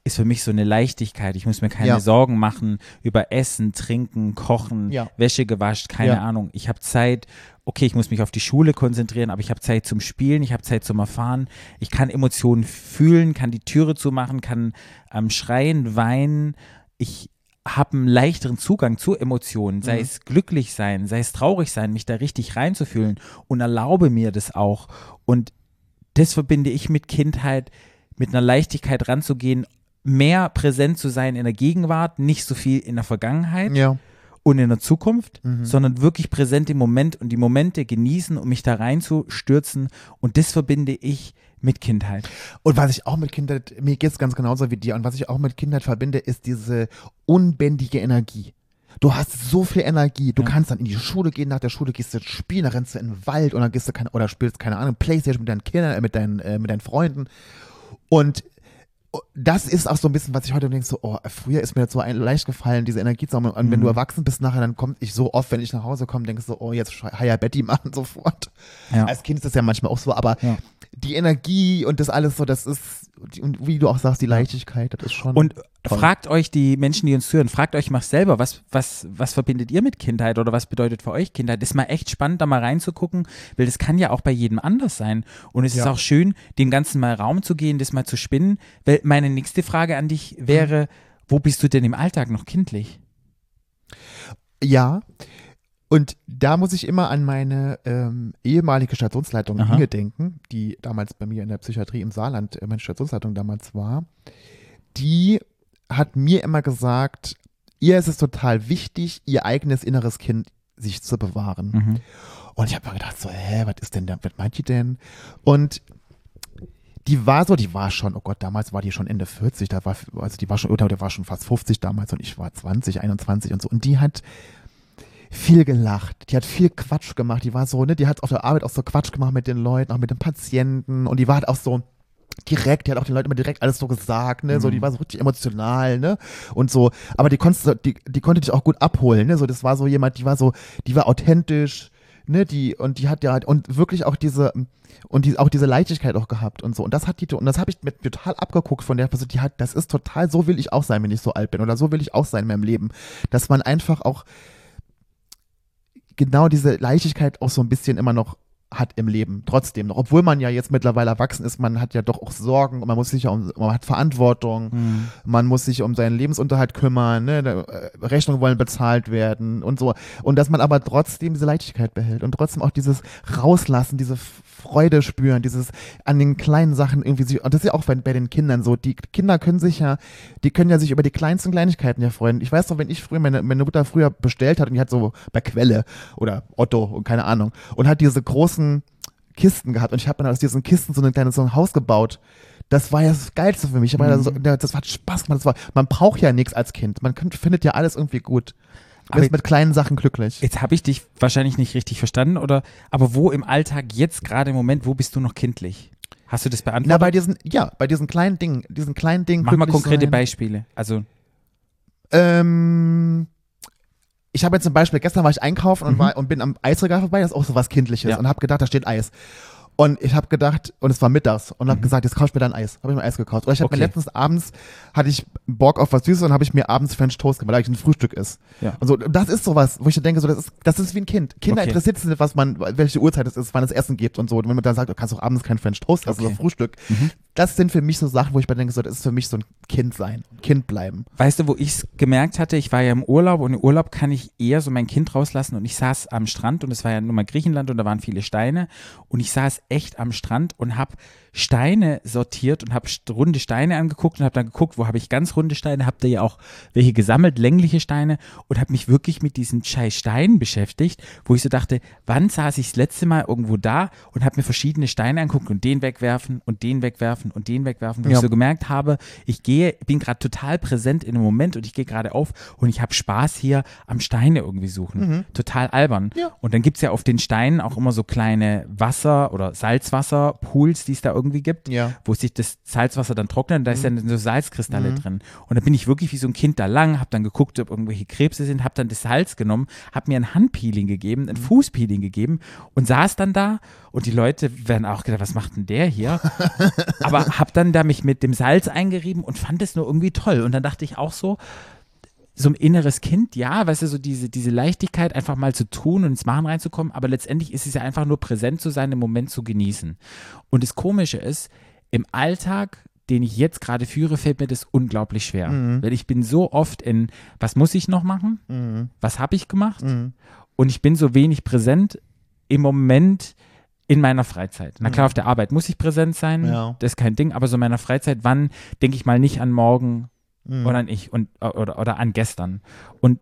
ist für mich so eine Leichtigkeit. Ich muss mir keine Ja. Sorgen machen über Essen, Trinken, Kochen, Ja. Wäsche gewascht, keine Ja. Ahnung. Ich habe Zeit, okay, ich muss mich auf die Schule konzentrieren, aber ich habe Zeit zum Spielen, ich habe Zeit zum Erfahren. Ich kann Emotionen fühlen, kann die Türe zumachen, kann ähm, schreien, weinen. Ich habe einen leichteren Zugang zu Emotionen, sei Mhm. es glücklich sein, sei es traurig sein, mich da richtig reinzufühlen und erlaube mir das auch. Und das verbinde ich mit Kindheit, mit einer Leichtigkeit ranzugehen, mehr präsent zu sein in der Gegenwart, nicht so viel in der Vergangenheit Ja. und in der Zukunft, Mhm. sondern wirklich präsent im Moment und die Momente genießen, um mich da reinzustürzen. Und das verbinde ich mit Kindheit. Und was ich auch mit Kindheit, mir geht's ganz genauso wie dir, und was ich auch mit Kindheit verbinde, ist diese unbändige Energie. Du hast so viel Energie. Du Ja. kannst dann in die Schule gehen, nach der Schule gehst du spielen, dann rennst du in den Wald und dann gehst du keine, oder spielst, keine Ahnung, Playstation mit deinen Kindern, äh, mit deinen, äh, mit deinen Freunden. Und das ist auch so ein bisschen, was ich heute denke, so, oh, früher ist mir das so ein, leicht gefallen, diese Energie zu haben. Und wenn Mhm. du erwachsen bist nachher, dann kommt ich so oft, wenn ich nach Hause komme, denke so, oh, jetzt Haya Betty machen sofort. Ja. Als Kind ist das ja manchmal auch so, aber Ja. die Energie und das alles so, das ist, und wie du auch sagst, die Leichtigkeit, das ist schon. Und toll. fragt euch die Menschen, die uns hören, fragt euch mal selber, was, was, was verbindet ihr mit Kindheit oder was bedeutet für euch Kindheit? Das ist mal echt spannend, da mal reinzugucken, weil das kann ja auch bei jedem anders sein. Und es ist Ja. auch schön, dem Ganzen mal Raum zu gehen, das mal zu spinnen. Weil meine nächste Frage an dich wäre, wo bist du denn im Alltag noch kindlich? Ja. Und da muss ich immer an meine ähm, ehemalige Stationsleitung Aha. Inge denken, die damals bei mir in der Psychiatrie im Saarland äh, meine Stationsleitung damals war. Die hat mir immer gesagt, ihr ist es total wichtig, ihr eigenes inneres Kind sich zu bewahren. Mhm. Und ich habe mir gedacht, so, hä, was ist denn da, was meint die denn? Und die war so, die war schon, oh Gott, damals war die schon Ende 40, da war, also die war schon, oder der war schon fast 50 damals und ich war 20, 21 und so. Und die hat viel gelacht, die hat viel Quatsch gemacht, die war so, ne, die hat auf der Arbeit auch so Quatsch gemacht mit den Leuten, auch mit den Patienten. Und die war halt auch so, direkt, die hat auch den Leuten immer direkt alles so gesagt, ne, so, die war so richtig emotional, ne, und so, aber die konntest du- die, die konnte dich auch gut abholen, ne, so, das war so jemand, die war so, die war authentisch, ne, die, und die hat ja halt, und wirklich auch diese, und die, auch diese Leichtigkeit auch gehabt und so, und das hat die, und das habe ich mir total abgeguckt von der Person, die hat, das ist total, so will ich auch sein, wenn ich so alt bin, oder so will ich auch sein in meinem Leben, dass man einfach auch genau diese Leichtigkeit auch so ein bisschen immer noch hat im Leben, trotzdem noch. Obwohl man ja jetzt mittlerweile erwachsen ist, man hat ja doch auch Sorgen und man muss sich ja um, man hat Verantwortung, Mhm. man muss sich um seinen Lebensunterhalt kümmern, ne? Äh, Rechnungen wollen bezahlt werden und so. Und dass man aber trotzdem diese Leichtigkeit behält und trotzdem auch dieses Rauslassen, diese Freude spüren, dieses an den kleinen Sachen irgendwie sich, und das ist ja auch bei, bei den Kindern so, die Kinder können sich ja, die können ja sich über die kleinsten Kleinigkeiten ja freuen. Ich weiß noch, wenn ich früher, meine, meine Mutter früher bestellt hat und die hat so bei Quelle oder Otto und keine Ahnung und hat diese großen Kisten gehabt und ich habe dann aus diesen Kisten so ein kleines so ein Haus gebaut. Das war ja das Geilste für mich. Ich so, ja, das hat Spaß gemacht. Das war, man braucht ja nichts als Kind. Man könnt, findet ja alles irgendwie gut. Du Aber bist mit kleinen Sachen glücklich. Jetzt habe ich dich wahrscheinlich nicht richtig verstanden, oder? Aber wo im Alltag jetzt gerade im Moment, wo bist du noch kindlich? Hast du das Na, beantwortet? bei diesen, ja, bei diesen kleinen Dingen, diesen kleinen Dingen. Mach mal konkrete sein. Beispiele. Also, Ähm, ich habe jetzt zum Beispiel, gestern war ich einkaufen und, Mhm. war, und bin am Eisregal vorbei, das ist auch so was Kindliches, Ja. und habe gedacht, da steht Eis. Und ich habe gedacht, und es war mittags, und habe gesagt, jetzt kauf ich mir dann Eis. Habe ich mir Eis gekauft. Oder ich habe Mhm. Okay. mir letztens abends, hatte ich Bock auf was Süßes und habe ich mir abends French Toast gemacht, weil eigentlich ein Frühstück ist. Ja. Und so, das ist sowas, wo ich denke, so, das ist, das ist wie ein Kind. Kinder Okay. interessiert es nicht, was man, welche Uhrzeit es ist, wann es Essen gibt und so. Und wenn man dann sagt, du kannst auch abends kein French Toast essen, Okay. Mhm. also Frühstück. Das sind für mich so Sachen, wo ich mir denke, so, das ist für mich so ein Kind sein, Kind bleiben. Weißt du, wo ich es gemerkt hatte, ich war ja im Urlaub und im Urlaub kann ich eher so mein Kind rauslassen und ich saß am Strand und es war ja nun mal Griechenland und da waren viele Steine und ich saß echt am Strand und habe Steine sortiert und habe runde Steine angeguckt und habe dann geguckt, wo habe ich ganz runde Steine, habt ihr ja auch welche gesammelt, längliche Steine und habe mich wirklich mit diesen scheiß Steinen beschäftigt, wo ich so dachte, wann saß ich das letzte Mal irgendwo da und habe mir verschiedene Steine angeguckt und den wegwerfen und den wegwerfen und den wegwerfen, wo Ja. ich so gemerkt habe, ich gehe, bin gerade total präsent in dem Moment und ich gehe gerade auf und ich habe Spaß hier am Steine irgendwie suchen. Total albern. Mhm. Ja. Und dann gibt es ja auf den Steinen auch immer so kleine Wasser- oder Salzwasser-Pools, die es da irgendwie gibt, Ja. wo sich das Salzwasser dann trocknet und da ist Mhm. dann so Salzkristalle drin. Und da bin ich wirklich wie so ein Kind da lang, habe dann geguckt, ob irgendwelche Krebse sind, habe dann das Salz genommen, habe mir ein Handpeeling gegeben, Mhm. ein Fußpeeling gegeben und saß dann da und die Leute werden auch gedacht, was macht denn der hier? Aber habe dann da mich mit dem Salz eingerieben und fand es nur irgendwie toll. Und dann dachte ich auch so, so ein inneres Kind, ja, weißt du, so diese, diese Leichtigkeit, einfach mal zu tun und ins Machen reinzukommen, aber letztendlich ist es ja einfach nur präsent zu sein, im Moment zu genießen. Und das Komische ist, im Alltag, den ich jetzt gerade führe, fällt mir das unglaublich schwer. Weil ich bin so oft in, was muss ich noch machen? Mhm. Was habe ich gemacht? Und ich bin so wenig präsent im Moment in meiner Freizeit. Na klar, auf der Arbeit muss ich präsent sein, Ja. das ist kein Ding, aber so in meiner Freizeit, wann denke ich mal nicht an morgen Mhm. oder an ich und oder, oder an gestern. Und,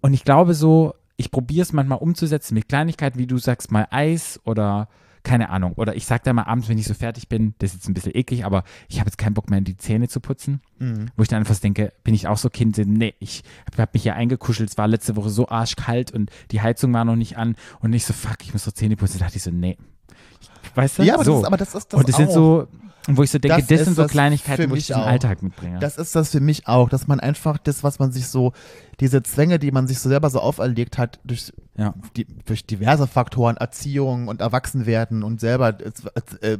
und ich glaube so, ich probiere es manchmal umzusetzen mit Kleinigkeiten, wie du sagst, mal Eis oder keine Ahnung. Oder ich sage da mal abends, wenn ich so fertig bin, das ist jetzt ein bisschen eklig, aber ich habe jetzt keinen Bock mehr, die Zähne zu putzen. Mhm. Wo ich dann einfach denke, bin ich auch so Kind, nee, ich habe mich hier eingekuschelt, es war letzte Woche so arschkalt und die Heizung war noch nicht an und ich so, fuck, ich muss so Zähne putzen. Da dachte ich so, nee. Weißt du? Ja, aber, so. das, ist, aber das ist das und das auch. sind so, wo ich so denke, Das das, sind so Kleinigkeiten, wo ich auch. Alltag mitbringe. Das ist das für mich auch, dass man einfach das, was man sich so, diese Zwänge, die man sich so selber so auferlegt hat, durch, ja. die, durch diverse Faktoren, Erziehung und Erwachsenwerden und selber äh, äh,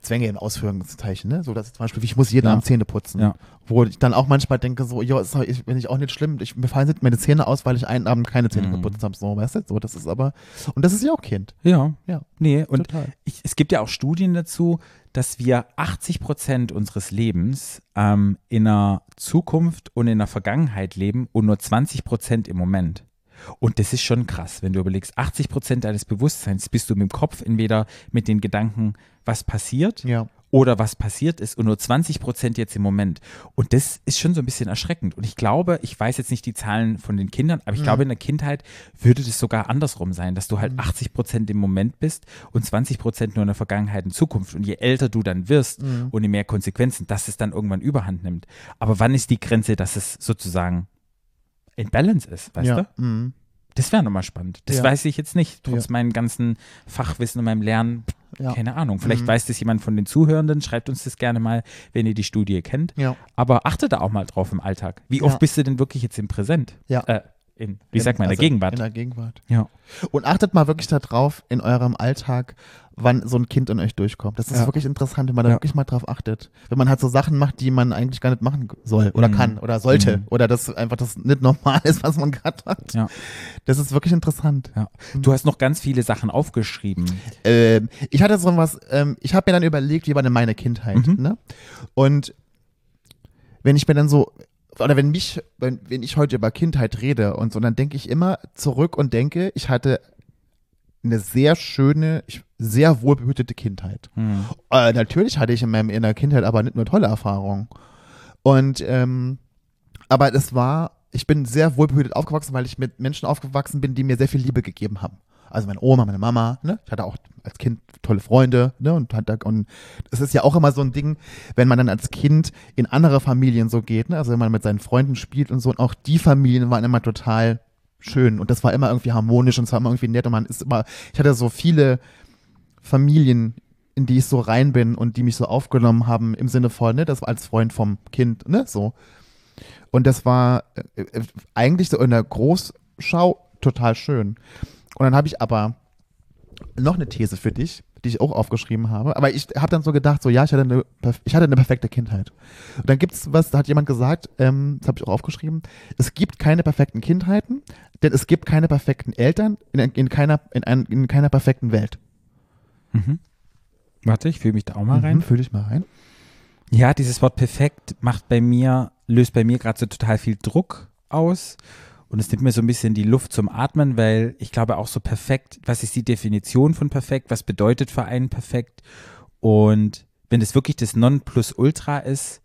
Zwänge in Ausführungszeichen, ne? So, dass zum Beispiel, ich muss jeden Ja. Abend Zähne putzen. Ja. Wo ich dann auch manchmal denke, so, ja, ist ich, bin ich auch nicht schlimm. Ich, mir fallen meine Zähne aus, weil ich einen Abend keine Zähne Mhm. geputzt habe. So, weißt du? So, das ist aber, und das ist ja auch Kind. Ja. Ja. Nee, und ich, es gibt ja auch Studien dazu, dass wir 80 Prozent unseres Lebens ähm, in der Zukunft und in der Vergangenheit leben und nur 20 Prozent im Moment. Und das ist schon krass, wenn du überlegst, 80 Prozent deines Bewusstseins bist du mit dem Kopf entweder mit den Gedanken, was passiert, Ja. oder was passiert ist und nur 20 Prozent jetzt im Moment. Und das ist schon so ein bisschen erschreckend. Und ich glaube, ich weiß jetzt nicht die Zahlen von den Kindern, aber ich glaube, in der Kindheit würde das sogar andersrum sein, dass du halt 80 Prozent im Moment bist und 20 Prozent nur in der Vergangenheit und Zukunft. Und je älter du dann wirst und je mehr Konsequenzen, dass es dann irgendwann überhand nimmt. Aber wann ist die Grenze, dass es sozusagen in Balance ist, weißt ja. du? Mhm. Das wäre nochmal spannend. Das Ja. weiß ich jetzt nicht, trotz Ja. meinem ganzen Fachwissen und meinem Lernen. Ja. Keine Ahnung. Vielleicht Mhm. weiß das jemand von den Zuhörenden. Schreibt uns das gerne mal, wenn ihr die Studie kennt. Aber achte da auch mal drauf im Alltag. Wie oft bist du denn wirklich jetzt im Präsent? Ja. Äh, in, wie sagt man, in der Also Gegenwart? In der Gegenwart. ja. Und achtet mal wirklich darauf in eurem Alltag, wann so ein Kind in euch durchkommt. Das ist Ja. wirklich interessant, wenn man da Ja. wirklich mal drauf achtet. Wenn man halt so Sachen macht, die man eigentlich gar nicht machen soll oder Mhm. kann oder sollte Mhm. oder das einfach das nicht normal ist, was man gerade hat. Ja. Das ist wirklich interessant. ja. Du hast noch ganz viele Sachen aufgeschrieben. Ähm, ich hatte so was, ähm, ich habe mir dann überlegt, wie war denn meine Kindheit, Mhm. ne? Und wenn ich mir dann so, oder wenn mich, wenn, wenn ich heute über Kindheit rede und so, dann denke ich immer zurück und denke, ich hatte eine sehr schöne, sehr wohlbehütete Kindheit. Hm. Äh, natürlich hatte ich in meinem in der Kindheit aber nicht nur tolle Erfahrungen. Und ähm, aber es war, ich bin sehr wohlbehütet aufgewachsen, weil ich mit Menschen aufgewachsen bin, die mir sehr viel Liebe gegeben haben. Also meine Oma, meine Mama, ne? Ich hatte auch als Kind tolle Freunde, ne? Und hatte, und es ist ja auch immer so ein Ding, wenn man dann als Kind in andere Familien so geht, ne? Also wenn man mit seinen Freunden spielt und so, und auch die Familien waren immer total schön und das war immer irgendwie harmonisch und es war immer irgendwie nett und man ist immer, ich hatte so viele Familien, in die ich so rein bin und die mich so aufgenommen haben im Sinne von, ne, das war als Freund vom Kind, ne, so. Und das war äh, äh, eigentlich so in der Großschau total schön. Und dann habe ich aber noch eine These für dich. die ich auch aufgeschrieben habe. Aber ich habe dann so gedacht, so ja, ich hatte eine, ich hatte eine perfekte Kindheit. Und dann gibt es was, da hat jemand gesagt, ähm, das habe ich auch aufgeschrieben, es gibt keine perfekten Kindheiten, denn es gibt keine perfekten Eltern in, in, keiner, in, ein, in keiner perfekten Welt. Mhm. Warte, ich fühle mich da auch mal rein. Mhm, fühl dich mal rein. Ja, dieses Wort perfekt macht bei mir, löst bei mir gerade so total viel Druck aus. Und es nimmt mir so ein bisschen die Luft zum Atmen, weil ich glaube auch so perfekt, was ist die Definition von perfekt? Was bedeutet für einen perfekt? Und wenn es wirklich das Nonplusultra ist,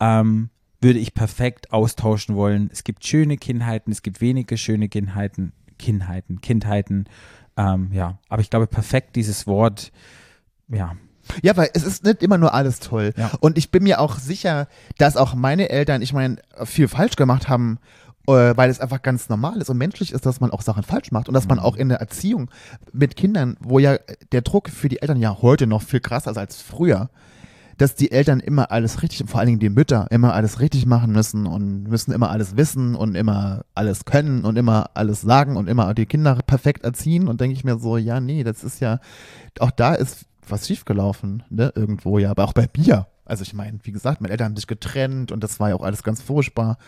ähm, würde ich perfekt austauschen wollen. Es gibt schöne Kindheiten, es gibt wenige schöne Kindheiten, Kindheiten, Kindheiten. Ähm, ja, aber ich glaube, perfekt, dieses Wort, ja, Ja, weil es ist nicht immer nur alles toll. Ja. Und ich bin mir auch sicher, dass auch meine Eltern, ich meine, viel falsch gemacht haben, äh, weil es einfach ganz normal ist und menschlich ist, dass man auch Sachen falsch macht und dass man auch in der Erziehung mit Kindern, wo ja der Druck für die Eltern ja heute noch viel krasser ist als früher, dass die Eltern immer alles richtig, vor allen Dingen die Mütter, immer alles richtig machen müssen und müssen immer alles wissen und immer alles können und immer alles sagen und immer die Kinder perfekt erziehen und denke ich mir so, ja, nee, das ist ja, auch da ist was schiefgelaufen, ne, irgendwo ja, aber auch bei mir. Also ich meine, wie gesagt, meine Eltern haben sich getrennt und das war ja auch alles ganz furchtbar.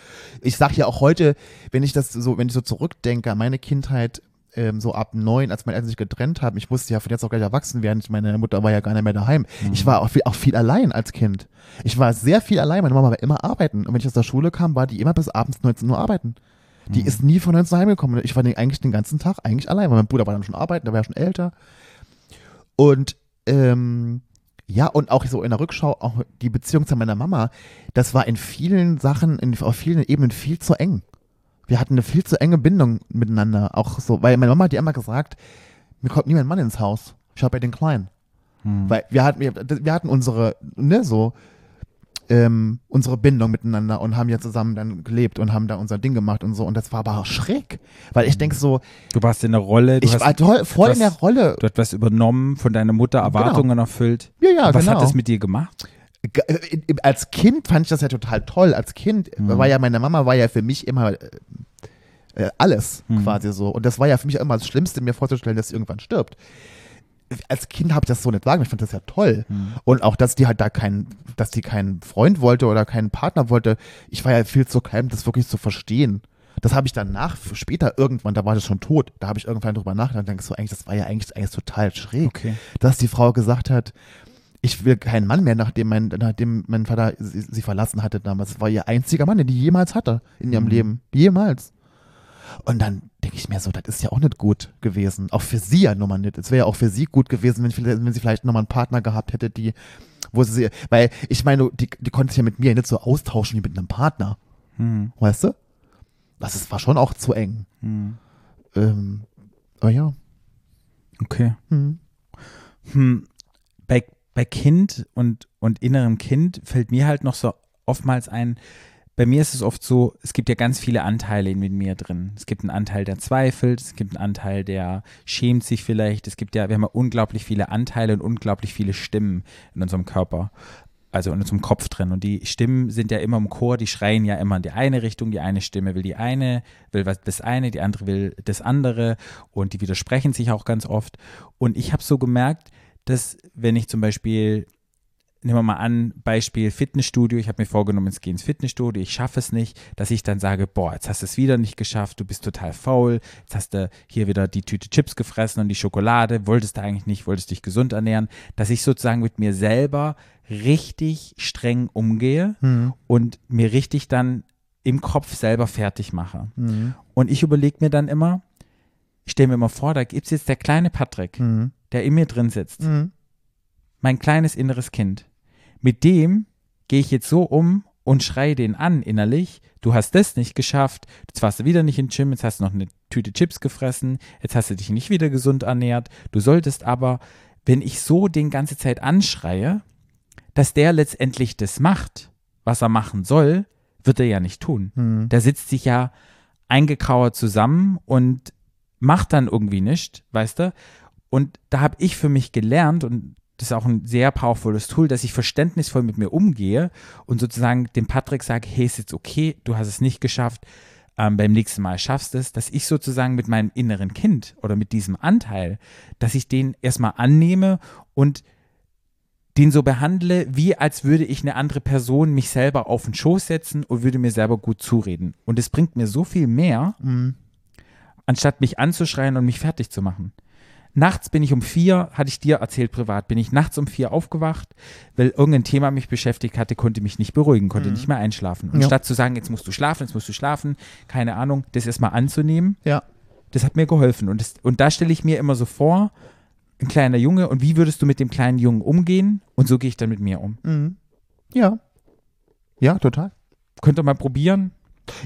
Ich sag ja auch heute, wenn ich das so, wenn ich so zurückdenke an meine Kindheit, ähm, so ab neun, als meine Eltern sich getrennt haben, ich musste ja von jetzt auch gleich erwachsen werden. Meine Mutter war ja gar nicht mehr daheim. Ich war auch viel, auch viel allein als Kind. Ich war sehr viel allein. Meine Mama war immer arbeiten. Und wenn ich aus der Schule kam, war die immer bis abends 19 Uhr arbeiten. Die ist nie von 19 Uhr heimgekommen. Ich war den, eigentlich den ganzen Tag eigentlich allein, weil mein Bruder war dann schon arbeiten, der war ja schon älter. Und ähm, ja, und auch so in der Rückschau, auch die Beziehung zu meiner Mama, das war in vielen Sachen, in, auf vielen Ebenen viel zu eng. Wir hatten eine viel zu enge Bindung miteinander. Auch so, weil meine Mama hat ja immer gesagt, mir kommt niemand Mann ins Haus. Ich habe bei den Kleinen. Weil wir hatten, wir, wir hatten unsere, ne, so, ähm, unsere Bindung miteinander und haben ja zusammen dann gelebt und haben da unser Ding gemacht und so. Und das war aber schräg. Weil ich denke so, du warst in der Rolle, du ich hast war toll, voll in der Rolle. Du hast was übernommen von deiner Mutter, Erwartungen erfüllt. Ja, ja, Was genau. hat das mit dir gemacht? Ge- äh, als Kind fand ich das ja total toll. Als Kind war ja meine Mama war ja für mich immer äh, alles quasi so. Und das war ja für mich immer das Schlimmste, mir vorzustellen, dass sie irgendwann stirbt. Als Kind habe ich das so nicht sagen. Ich fand das ja toll. Und auch, dass die halt da keinen, dass die keinen Freund wollte oder keinen Partner wollte. Ich war ja viel zu klein, das wirklich zu verstehen. Das habe ich danach, später irgendwann, da war das schon tot, da habe ich irgendwann drüber nachgedacht und denke so, eigentlich, das war ja eigentlich, eigentlich total schräg Okay. dass die Frau gesagt hat, ich will keinen Mann mehr, nachdem mein, nachdem mein Vater sie, sie verlassen hatte damals. Das war ihr einziger Mann, den die jemals hatte in ihrem Leben. Jemals. Und dann denke ich mir so, das ist ja auch nicht gut gewesen. Auch für sie ja nun mal nicht. Es wäre ja auch für sie gut gewesen, wenn, wenn sie vielleicht nochmal einen Partner gehabt hätte, die, wo sie, weil ich meine, die, die konnte sich ja mit mir nicht so austauschen wie mit einem Partner. Hm. Weißt du? Das ist, war schon auch zu eng. Hm. Ähm, aber ja. Okay. Hm. Hm. Bei, bei Kind und, und innerem Kind fällt mir halt noch so oftmals ein, bei mir ist es oft so, es gibt ja ganz viele Anteile in mir drin. Es gibt einen Anteil, der zweifelt, es gibt einen Anteil, der schämt sich vielleicht. Es gibt ja, wir haben ja unglaublich viele Anteile und unglaublich viele Stimmen in unserem Körper. Also in unserem Kopf drin. Und die Stimmen sind ja immer im Chor, die schreien ja immer in die eine Richtung. Die eine Stimme will die eine, will was das eine, die andere will das andere. Und die widersprechen sich auch ganz oft. Und ich habe so gemerkt, dass wenn ich zum Beispiel nehmen wir mal an, Beispiel Fitnessstudio, ich habe mir vorgenommen, es gehe ins Fitnessstudio, ich schaffe es nicht, dass ich dann sage, boah, jetzt hast du es wieder nicht geschafft, du bist total faul, jetzt hast du hier wieder die Tüte Chips gefressen und die Schokolade, wolltest du eigentlich nicht, wolltest dich gesund ernähren, dass ich sozusagen mit mir selber richtig streng umgehe und mir richtig dann im Kopf selber fertig mache. Mhm. Und ich überlege mir dann immer, ich stelle mir immer vor, da gibt es jetzt der kleine Patrick, Mhm. der in mir drin sitzt Mhm. mein kleines inneres Kind. Mit dem gehe ich jetzt so um und schreie den an innerlich. Du hast das nicht geschafft. Jetzt warst du wieder nicht im Gym. Jetzt hast du noch eine Tüte Chips gefressen. Jetzt hast du dich nicht wieder gesund ernährt. Du solltest aber, wenn ich so den ganze Zeit anschreie, dass der letztendlich das macht, was er machen soll, wird er ja nicht tun. Mhm. Der sitzt sich ja eingekauert zusammen und macht dann irgendwie nichts, weißt du? Und da habe ich für mich gelernt, und das ist auch ein sehr powervolles Tool, dass ich verständnisvoll mit mir umgehe und sozusagen dem Patrick sage, hey, ist jetzt okay, du hast es nicht geschafft, ähm, beim nächsten Mal schaffst es, dass ich sozusagen mit meinem inneren Kind oder mit diesem Anteil, dass ich den erstmal annehme und den so behandle, wie als würde ich eine andere Person mich selber auf den Schoß setzen und würde mir selber gut zureden. Und es bringt mir so viel mehr, anstatt mich anzuschreien und mich fertig zu machen. Nachts bin ich um vier, hatte ich dir erzählt privat, bin ich nachts um vier aufgewacht, weil irgendein Thema mich beschäftigt hatte, konnte mich nicht beruhigen, konnte nicht mehr einschlafen. Und Ja. statt zu sagen, jetzt musst du schlafen, jetzt musst du schlafen, keine Ahnung, das erstmal anzunehmen, Ja. das hat mir geholfen. Und, das, und da stelle ich mir immer so vor, ein kleiner Junge, und wie würdest du mit dem kleinen Jungen umgehen? Und so gehe ich dann mit mir um. Mhm. Ja. Ja, total. Könnt ihr mal probieren?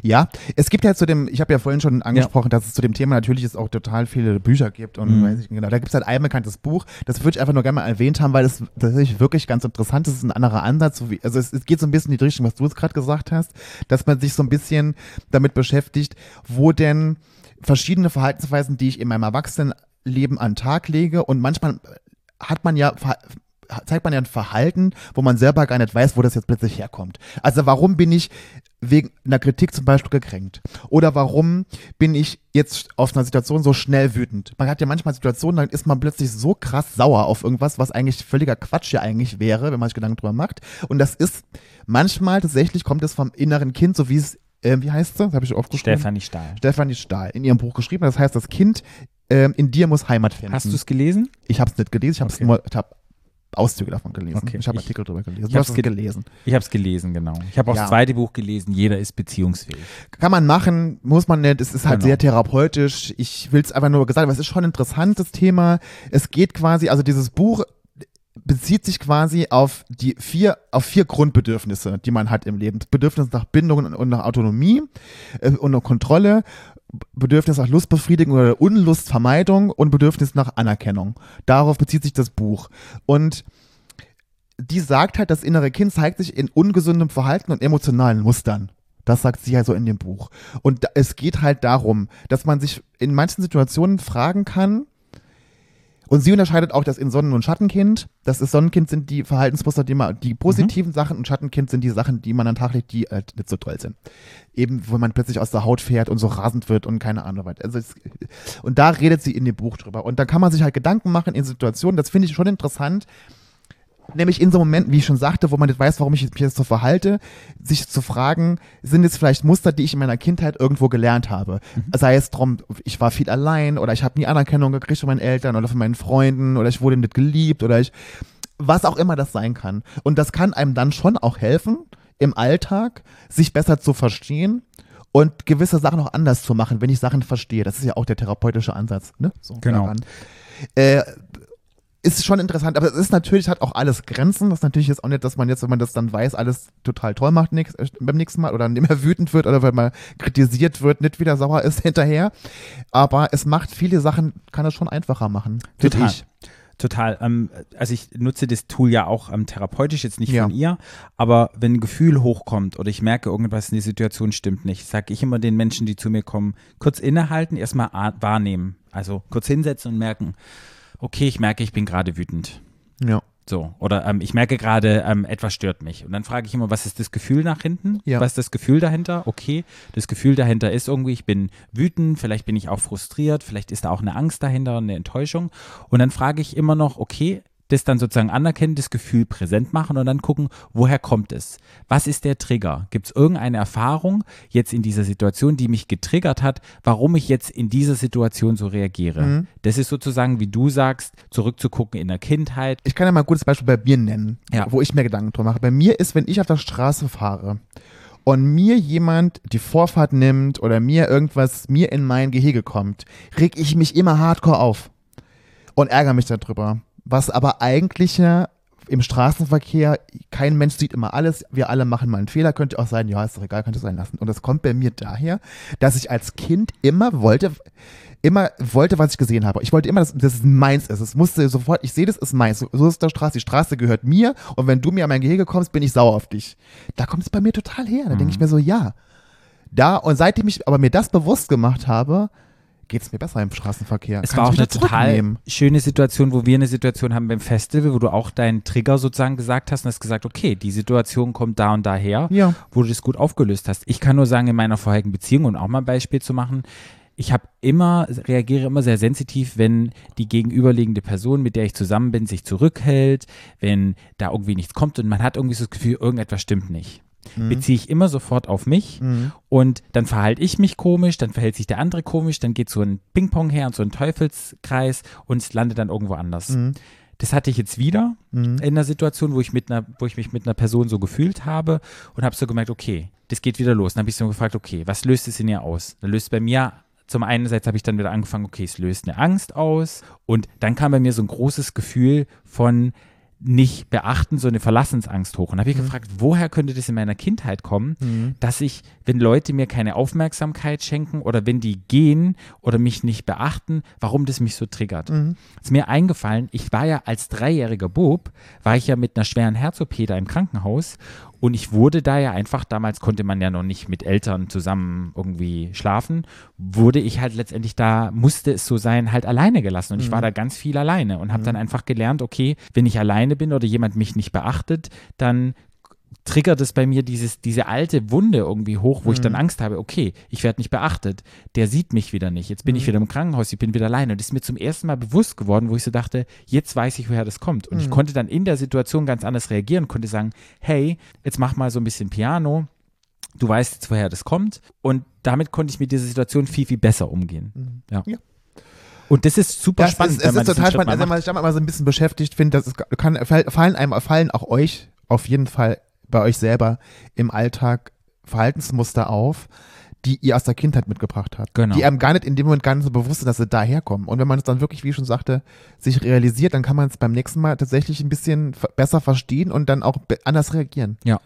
Ja, es gibt ja zu dem, ich habe ja vorhin schon angesprochen, dass es zu dem Thema natürlich es auch total viele Bücher gibt und Mhm. weiß ich nicht genau. Da gibt es halt ein bekanntes Buch, das würde ich einfach nur gerne mal erwähnt haben, weil es tatsächlich wirklich ganz interessant ist. Es ist ein anderer Ansatz. Also es, es geht so ein bisschen in die Richtung, was du jetzt gerade gesagt hast, dass man sich so ein bisschen damit beschäftigt, wo denn verschiedene Verhaltensweisen, die ich in meinem Erwachsenenleben an den Tag lege und manchmal hat man ja zeigt man ja ein Verhalten, wo man selber gar nicht weiß, wo das jetzt plötzlich herkommt. Also warum bin ich wegen einer Kritik zum Beispiel gekränkt? Oder warum bin ich jetzt auf einer Situation so schnell wütend? Man hat ja manchmal Situationen, dann ist man plötzlich so krass sauer auf irgendwas, was eigentlich völliger Quatsch ja eigentlich wäre, wenn man sich Gedanken drüber macht. Und das ist manchmal tatsächlich kommt es vom inneren Kind, so wie es, äh, wie heißt sie? Das habe ich aufgeschrieben. Stefanie Stahl. Stefanie Stahl in ihrem Buch geschrieben. Das heißt, das Kind ähm, in dir muss Heimat finden. Hast du es gelesen? Ich habe es nicht gelesen, ich habe Okay. nur, ich habe Auszüge davon gelesen. Okay. Ich habe Artikel drüber gelesen. ich hab's es ge- gelesen. Ich habe es gelesen, genau. Ich habe auch Ja. das zweite Buch gelesen, Jeder ist beziehungsfähig. Kann man machen, muss man nicht. Es ist halt Genau. sehr therapeutisch. Ich will es einfach nur gesagt, aber es ist schon ein interessantes Thema. Es geht quasi, also dieses Buch bezieht sich quasi auf die vier, auf vier Grundbedürfnisse, die man hat im Leben. Bedürfnis nach Bindung und- und nach Autonomie äh, und nach Kontrolle, Bedürfnis nach Lustbefriedigung oder Unlustvermeidung und Bedürfnis nach Anerkennung. Darauf bezieht sich das Buch. Und die sagt halt, das innere Kind zeigt sich in ungesundem Verhalten und emotionalen Mustern. Das sagt sie ja so in dem Buch. Und es geht halt darum, dass man sich in manchen Situationen fragen kann, und sie unterscheidet auch das in Sonnen- und Schattenkind. Das ist Sonnenkind sind die Verhaltensmuster, die man, die positiven Sachen und Schattenkind sind die Sachen, die man an den Tag legt, die halt nicht so toll sind. Eben, wo man plötzlich aus der Haut fährt und so rasend wird und keine Ahnung was. Also es, und da redet sie in dem Buch drüber. Und da kann man sich halt Gedanken machen in Situationen, das finde ich schon interessant, Nämlich in so Momenten, wie ich schon sagte, wo man nicht weiß, warum ich mich jetzt so verhalte, sich zu fragen, sind es vielleicht Muster, die ich in meiner Kindheit irgendwo gelernt habe? Sei es drum, ich war viel allein oder ich habe nie Anerkennung gekriegt von meinen Eltern oder von meinen Freunden oder ich wurde nicht geliebt oder ich, was auch immer das sein kann. Und das kann einem dann schon auch helfen, im Alltag sich besser zu verstehen und gewisse Sachen auch anders zu machen, wenn ich Sachen verstehe. Das ist ja auch der therapeutische Ansatz, ne? So Genau. Äh, ist schon interessant, aber es ist natürlich, hat auch alles Grenzen. Das ist natürlich jetzt auch nicht, dass man jetzt, wenn man das dann weiß, alles total toll macht nix, äh, beim nächsten Mal oder mehr wütend wird oder wenn man kritisiert wird, nicht wieder sauer ist hinterher. Aber es macht viele Sachen, kann es schon einfacher machen. Total. Ich. Total. Ähm, also ich nutze das Tool ja auch ähm, therapeutisch, jetzt nicht Ja. von ihr, aber wenn ein Gefühl hochkommt oder ich merke, irgendwas in der Situation stimmt nicht, sage ich immer den Menschen, die zu mir kommen, kurz innehalten, erstmal wahrnehmen. Also kurz hinsetzen und merken, okay, ich merke, ich bin gerade wütend. Ja. So, oder ähm, ich merke gerade, ähm, etwas stört mich. Und dann frage ich immer, was ist das Gefühl nach hinten? Ja. Was ist das Gefühl dahinter? Okay, das Gefühl dahinter ist irgendwie, ich bin wütend, vielleicht bin ich auch frustriert, vielleicht ist da auch eine Angst dahinter, eine Enttäuschung. Und dann frage ich immer noch, okay, das dann sozusagen anerkennen, das Gefühl präsent machen und dann gucken, woher kommt es? Was ist der Trigger? Gibt es irgendeine Erfahrung jetzt in dieser Situation, die mich getriggert hat, warum ich jetzt in dieser Situation so reagiere? Mhm. Das ist sozusagen, wie du sagst, zurückzugucken in der Kindheit, Ich kann ja mal ein gutes Beispiel bei mir nennen, Ja. wo ich mir Gedanken drüber mache. Bei mir ist, wenn ich auf der Straße fahre und mir jemand die Vorfahrt nimmt oder mir irgendwas mir in mein Gehege kommt, reg ich mich immer hardcore auf und ärgere mich darüber. Was aber eigentlich ja im Straßenverkehr, kein Mensch sieht immer alles, wir alle machen mal einen Fehler, könnte auch sein, ja, ist doch egal, könnte sein lassen. Und das kommt bei mir daher, dass ich als Kind immer wollte, immer wollte, was ich gesehen habe. Ich wollte immer, dass das meins ist. Es musste sofort, ich sehe, das ist meins. So, so ist der Straße. Die Straße gehört mir und wenn du mir an mein Gehege kommst, bin ich sauer auf dich. Da kommt es bei mir total her. Da denke ich mir so, ja. Da, und seitdem ich aber mir das bewusst gemacht habe, geht es mir besser im Straßenverkehr. Es Kann war auch eine total schöne Situation, wo wir eine Situation haben beim Festival, wo du auch deinen Trigger sozusagen gesagt hast und hast gesagt, okay, die Situation kommt da und daher, Ja. wo du das gut aufgelöst hast. Ich kann nur sagen, in meiner vorherigen Beziehung, und auch mal ein Beispiel zu machen, ich habe immer, reagiere immer sehr sensitiv, wenn die gegenüberliegende Person, mit der ich zusammen bin, sich zurückhält, wenn da irgendwie nichts kommt und man hat irgendwie so das Gefühl, irgendetwas stimmt nicht. Beziehe ich immer sofort auf mich und dann verhalte ich mich komisch, dann verhält sich der andere komisch, dann geht so ein Ping-Pong her und so ein Teufelskreis und es landet dann irgendwo anders. Das hatte ich jetzt wieder in einer Situation, wo ich, mit einer, wo ich mich mit einer Person so gefühlt habe und habe so gemerkt, okay, das geht wieder los. Dann habe ich so gefragt, okay, was löst es in ihr aus? Dann löst bei mir zum einen Seite habe ich dann wieder angefangen, okay, es löst eine Angst aus und dann kam bei mir so ein großes Gefühl von nicht beachten, so eine Verlassensangst hoch. Und habe ich gefragt, woher könnte das in meiner Kindheit kommen, dass ich, wenn Leute mir keine Aufmerksamkeit schenken oder wenn die gehen oder mich nicht beachten, warum das mich so triggert. Ist mir eingefallen, ich war ja als dreijähriger Bub, war ich ja mit einer schweren Herz-OP da im Krankenhaus und ich wurde da ja einfach, damals konnte man ja noch nicht mit Eltern zusammen irgendwie schlafen, wurde ich halt letztendlich da, musste es so sein, halt alleine gelassen. Und ich war da ganz viel alleine und habe dann einfach gelernt, okay, wenn ich alleine bin oder jemand mich nicht beachtet, dann triggert es bei mir dieses, diese alte Wunde irgendwie hoch, wo ich dann Angst habe, okay, ich werde nicht beachtet, der sieht mich wieder nicht, jetzt bin ich wieder im Krankenhaus, ich bin wieder alleine. Und das ist mir zum ersten Mal bewusst geworden, wo ich so dachte, jetzt weiß ich, woher das kommt. Und ich konnte dann in der Situation ganz anders reagieren, konnte sagen, hey, jetzt mach mal so ein bisschen Piano, du weißt jetzt, woher das kommt. Und damit konnte ich mit dieser Situation viel, viel besser umgehen. Ja. Ja. Und das ist super Das spannend. ist, es ist total spannend. Also, wenn man sich damit mal so ein bisschen beschäftigt, finde, das ist, kann, fallen, einem, fallen auch euch auf jeden Fall bei euch selber im Alltag Verhaltensmuster auf, die ihr aus der Kindheit mitgebracht habt. Genau. Die einem gar nicht in dem Moment gar nicht so bewusst sind, dass sie daherkommen. Und wenn man es dann wirklich, wie ich schon sagte, sich realisiert, dann kann man es beim nächsten Mal tatsächlich ein bisschen besser verstehen und dann auch anders reagieren. Ja.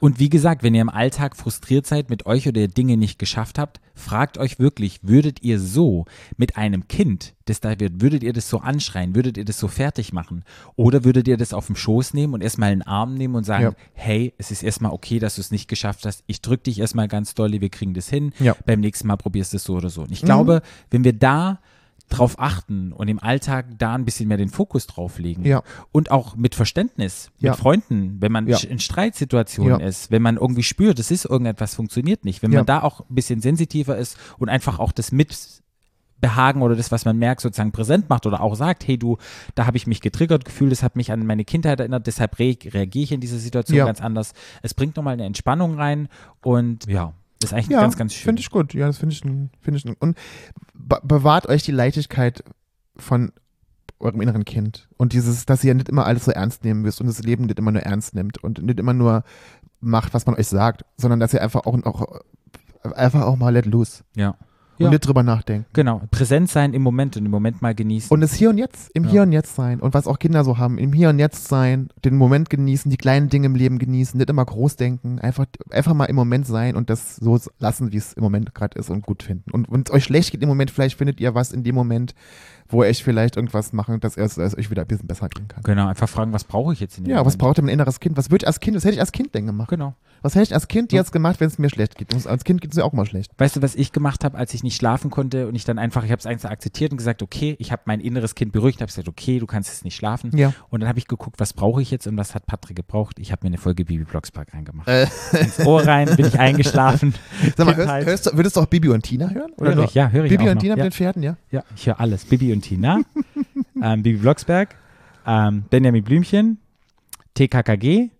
Und wie gesagt, wenn ihr im Alltag frustriert seid mit euch oder Dinge nicht geschafft habt, fragt euch wirklich, würdet ihr so mit einem Kind, das da wird, würdet ihr das so anschreien, würdet ihr das so fertig machen? Oder würdet ihr das auf den Schoß nehmen und erstmal in den Arm nehmen und sagen, Ja. hey, es ist erstmal okay, dass du es nicht geschafft hast, ich drück dich erstmal ganz doll, wir kriegen das hin, Ja. beim nächsten Mal probierst du es so oder so. Und ich glaube, wenn wir da drauf achten und im Alltag da ein bisschen mehr den Fokus drauf legen Ja. und auch mit Verständnis, Ja. mit Freunden, wenn man Ja. in Streitsituationen ist, wenn man irgendwie spürt, es ist irgendetwas funktioniert nicht, wenn man da auch ein bisschen sensitiver ist und einfach auch das Mitbehagen oder das, was man merkt, sozusagen präsent macht oder auch sagt, hey du, da habe ich mich getriggert gefühlt, das hat mich an meine Kindheit erinnert, deshalb re reagiere ich in dieser Situation Ja. ganz anders. Es bringt nochmal eine Entspannung rein und ja, das ist eigentlich Ja, ganz, ganz schön. Finde ich gut. Ja, das finde ich, ein- finde ich. ein- Und be bewahrt euch die Leichtigkeit von eurem inneren Kind. Und dieses, dass ihr nicht immer alles so ernst nehmen müsst und das Leben nicht immer nur ernst nimmt und nicht immer nur macht, was man euch sagt, sondern dass ihr einfach auch, auch einfach auch mal let loose ja. Und Ja. nicht drüber nachdenken. Genau, präsent sein im Moment und im Moment mal genießen. Und das Hier und Jetzt, im Ja. Hier und Jetzt sein. Und was auch Kinder so haben, im Hier und Jetzt sein, den Moment genießen, die kleinen Dinge im Leben genießen, nicht immer groß denken, einfach, einfach mal im Moment sein und das so lassen, wie es im Moment gerade ist und gut finden. Und wenn es euch schlecht geht im Moment, vielleicht findet ihr was in dem Moment, wo ihr euch vielleicht irgendwas machen, dass es, dass es euch wieder ein bisschen besser gehen kann. genau, einfach fragen, was brauche ich jetzt in dem Ja, was Moment? braucht ihr mein inneres Kind? Was würde ich als Kind, was hätte ich als Kind denn gemacht? Genau. Was hätte ich als Kind jetzt gemacht, wenn es mir schlecht geht? Und als Kind geht es mir auch mal schlecht. Weißt du, was ich gemacht habe, als ich nicht schlafen konnte und ich dann einfach, ich habe es einfach akzeptiert und gesagt, okay, ich habe mein inneres Kind beruhigt, habe gesagt, okay, du kannst jetzt nicht schlafen. Ja. Und dann habe ich geguckt, was brauche ich jetzt und was hat Patrick gebraucht. Ich habe mir eine Folge Bibi Blockspark reingemacht. Äh. Ins Ohr rein, bin ich eingeschlafen. Sag mal, hörst, hörst, du- würdest du auch Bibi und Tina hören? Hör nur- ich, ja, höre ich Bibi und. Tina ja. mit den Pferden, ja? Ja, ich höre alles. Bibi und Tina, ähm, Bibi Blocksberg, ähm, Benjamin Blümchen, TKKG,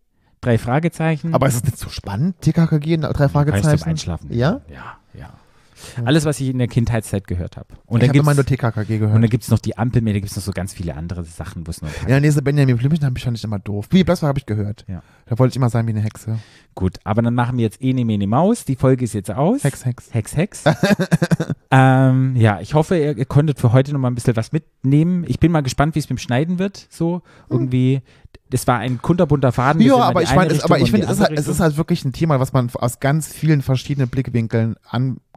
drei Fragezeichen. Aber ist es nicht so spannend, TKKG, drei Kannst du Fragezeichen? einschlafen. Ja? Ja, ja. Alles, was ich in der Kindheitszeit gehört habe. Und ich dann habe immer nur gibt's, TKKG und gehört. dann gibt es noch die Ampelmäher, da gibt es noch so ganz viele andere Sachen, wo es paar Ja, nee, so Benjamin Blümchen habe ich fand ich immer doof. Bibi Blocksberg habe ich gehört. Ja. Da wollte ich immer sein wie eine Hexe. Gut, aber dann machen wir jetzt Ene Mene Maus. Die Folge ist jetzt aus. Hex, Hex. Hex, Hex. ähm, ja, ich hoffe, ihr, ihr konntet für heute noch mal ein bisschen was mitnehmen. Ich bin mal gespannt, wie es mit dem Schneiden wird. So irgendwie, das war ein kunterbunter Faden. Ja, aber ich eine meine, aber ich und finde, es, ist halt, es ist halt wirklich ein Thema, was man aus ganz vielen verschiedenen Blickwinkeln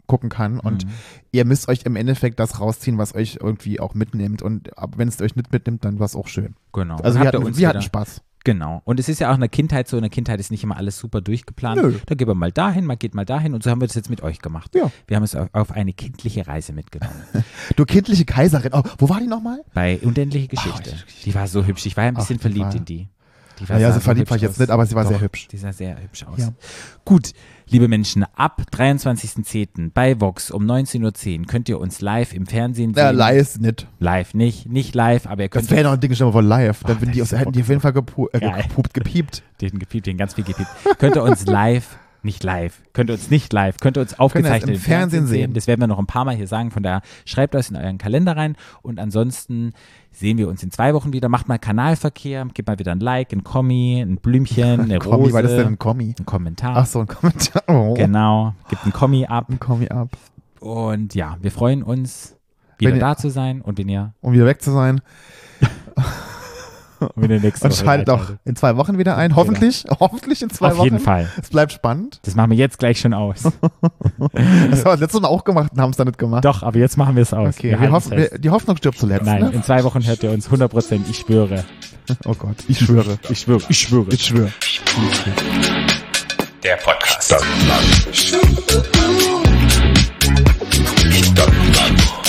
angucken kann. Und Mhm. ihr müsst euch im Endeffekt das rausziehen, was euch irgendwie auch mitnimmt. Und wenn es euch nicht mitnimmt, dann war es auch schön. genau. Also wir hatten, uns wir hatten Spaß. Genau. Und es ist ja auch in der Kindheit so, in der Kindheit ist nicht immer alles super durchgeplant. Nö. Da geht man mal dahin, man geht mal dahin und so haben wir das jetzt mit euch gemacht. Ja. Wir haben es auf, auf eine kindliche Reise mitgenommen. Du kindliche Kaiserin. Oh, wo war die nochmal? Bei Unendliche Geschichte. die war so hübsch. Ich war ja ein bisschen Ach, verliebt war- in die. die Ja, sah so verliebt hübsch war ich jetzt aus. nicht, aber sie war Doch, sehr hübsch. Die sah sehr hübsch aus. Ja. Gut, liebe Menschen, ab 23.10. bei Vox um 19.10 Uhr könnt ihr uns live im Fernsehen sehen. Ja, live nicht. Live, nicht, nicht live, aber ihr Das könnt wäre noch ein Ding schon mal von live. Dann Oh, die, das hätten die auf jeden Fall gepu äh, gepiept. den gepiept, den ganz viel gepiept. könnt ihr uns live, nicht live, könnt ihr uns nicht live, könnt ihr uns aufgezeichnet im Fernsehen sehen. Das werden wir noch ein paar Mal hier sagen, von daher schreibt das in euren Kalender rein und ansonsten sehen wir uns in zwei Wochen wieder. Macht mal Kanalverkehr, gebt mal wieder ein Like, ein Kommi, ein Blümchen, eine Rose, Kommi, war das denn ein Kommi? ein Kommentar. Ach so, ein Kommentar. Oh. Genau, gibt ein Kommi ab Ein Kommi ab. und ja, wir freuen uns, wieder ihr- da zu sein und wenn ihr, Um wieder weg zu sein. wieder nächste Und schaltet auch in zwei Wochen wieder ein. Hoffentlich, hoffentlich in zwei Auf Wochen. Auf jeden Fall. Es bleibt spannend. Das machen wir jetzt gleich schon aus. das haben wir letztes Mal auch gemacht und haben es dann nicht gemacht. Doch, aber jetzt machen wir es aus. Okay, wir hoffen, wir, die Hoffnung stirbt zuletzt. Nein, ne? in zwei Wochen hört ihr uns 100 Prozent. Ich schwöre. Oh Gott, ich schwöre. Ich schwöre. Ich schwöre. Ich schwöre. Der Podcast. Stadtland. Stadtland.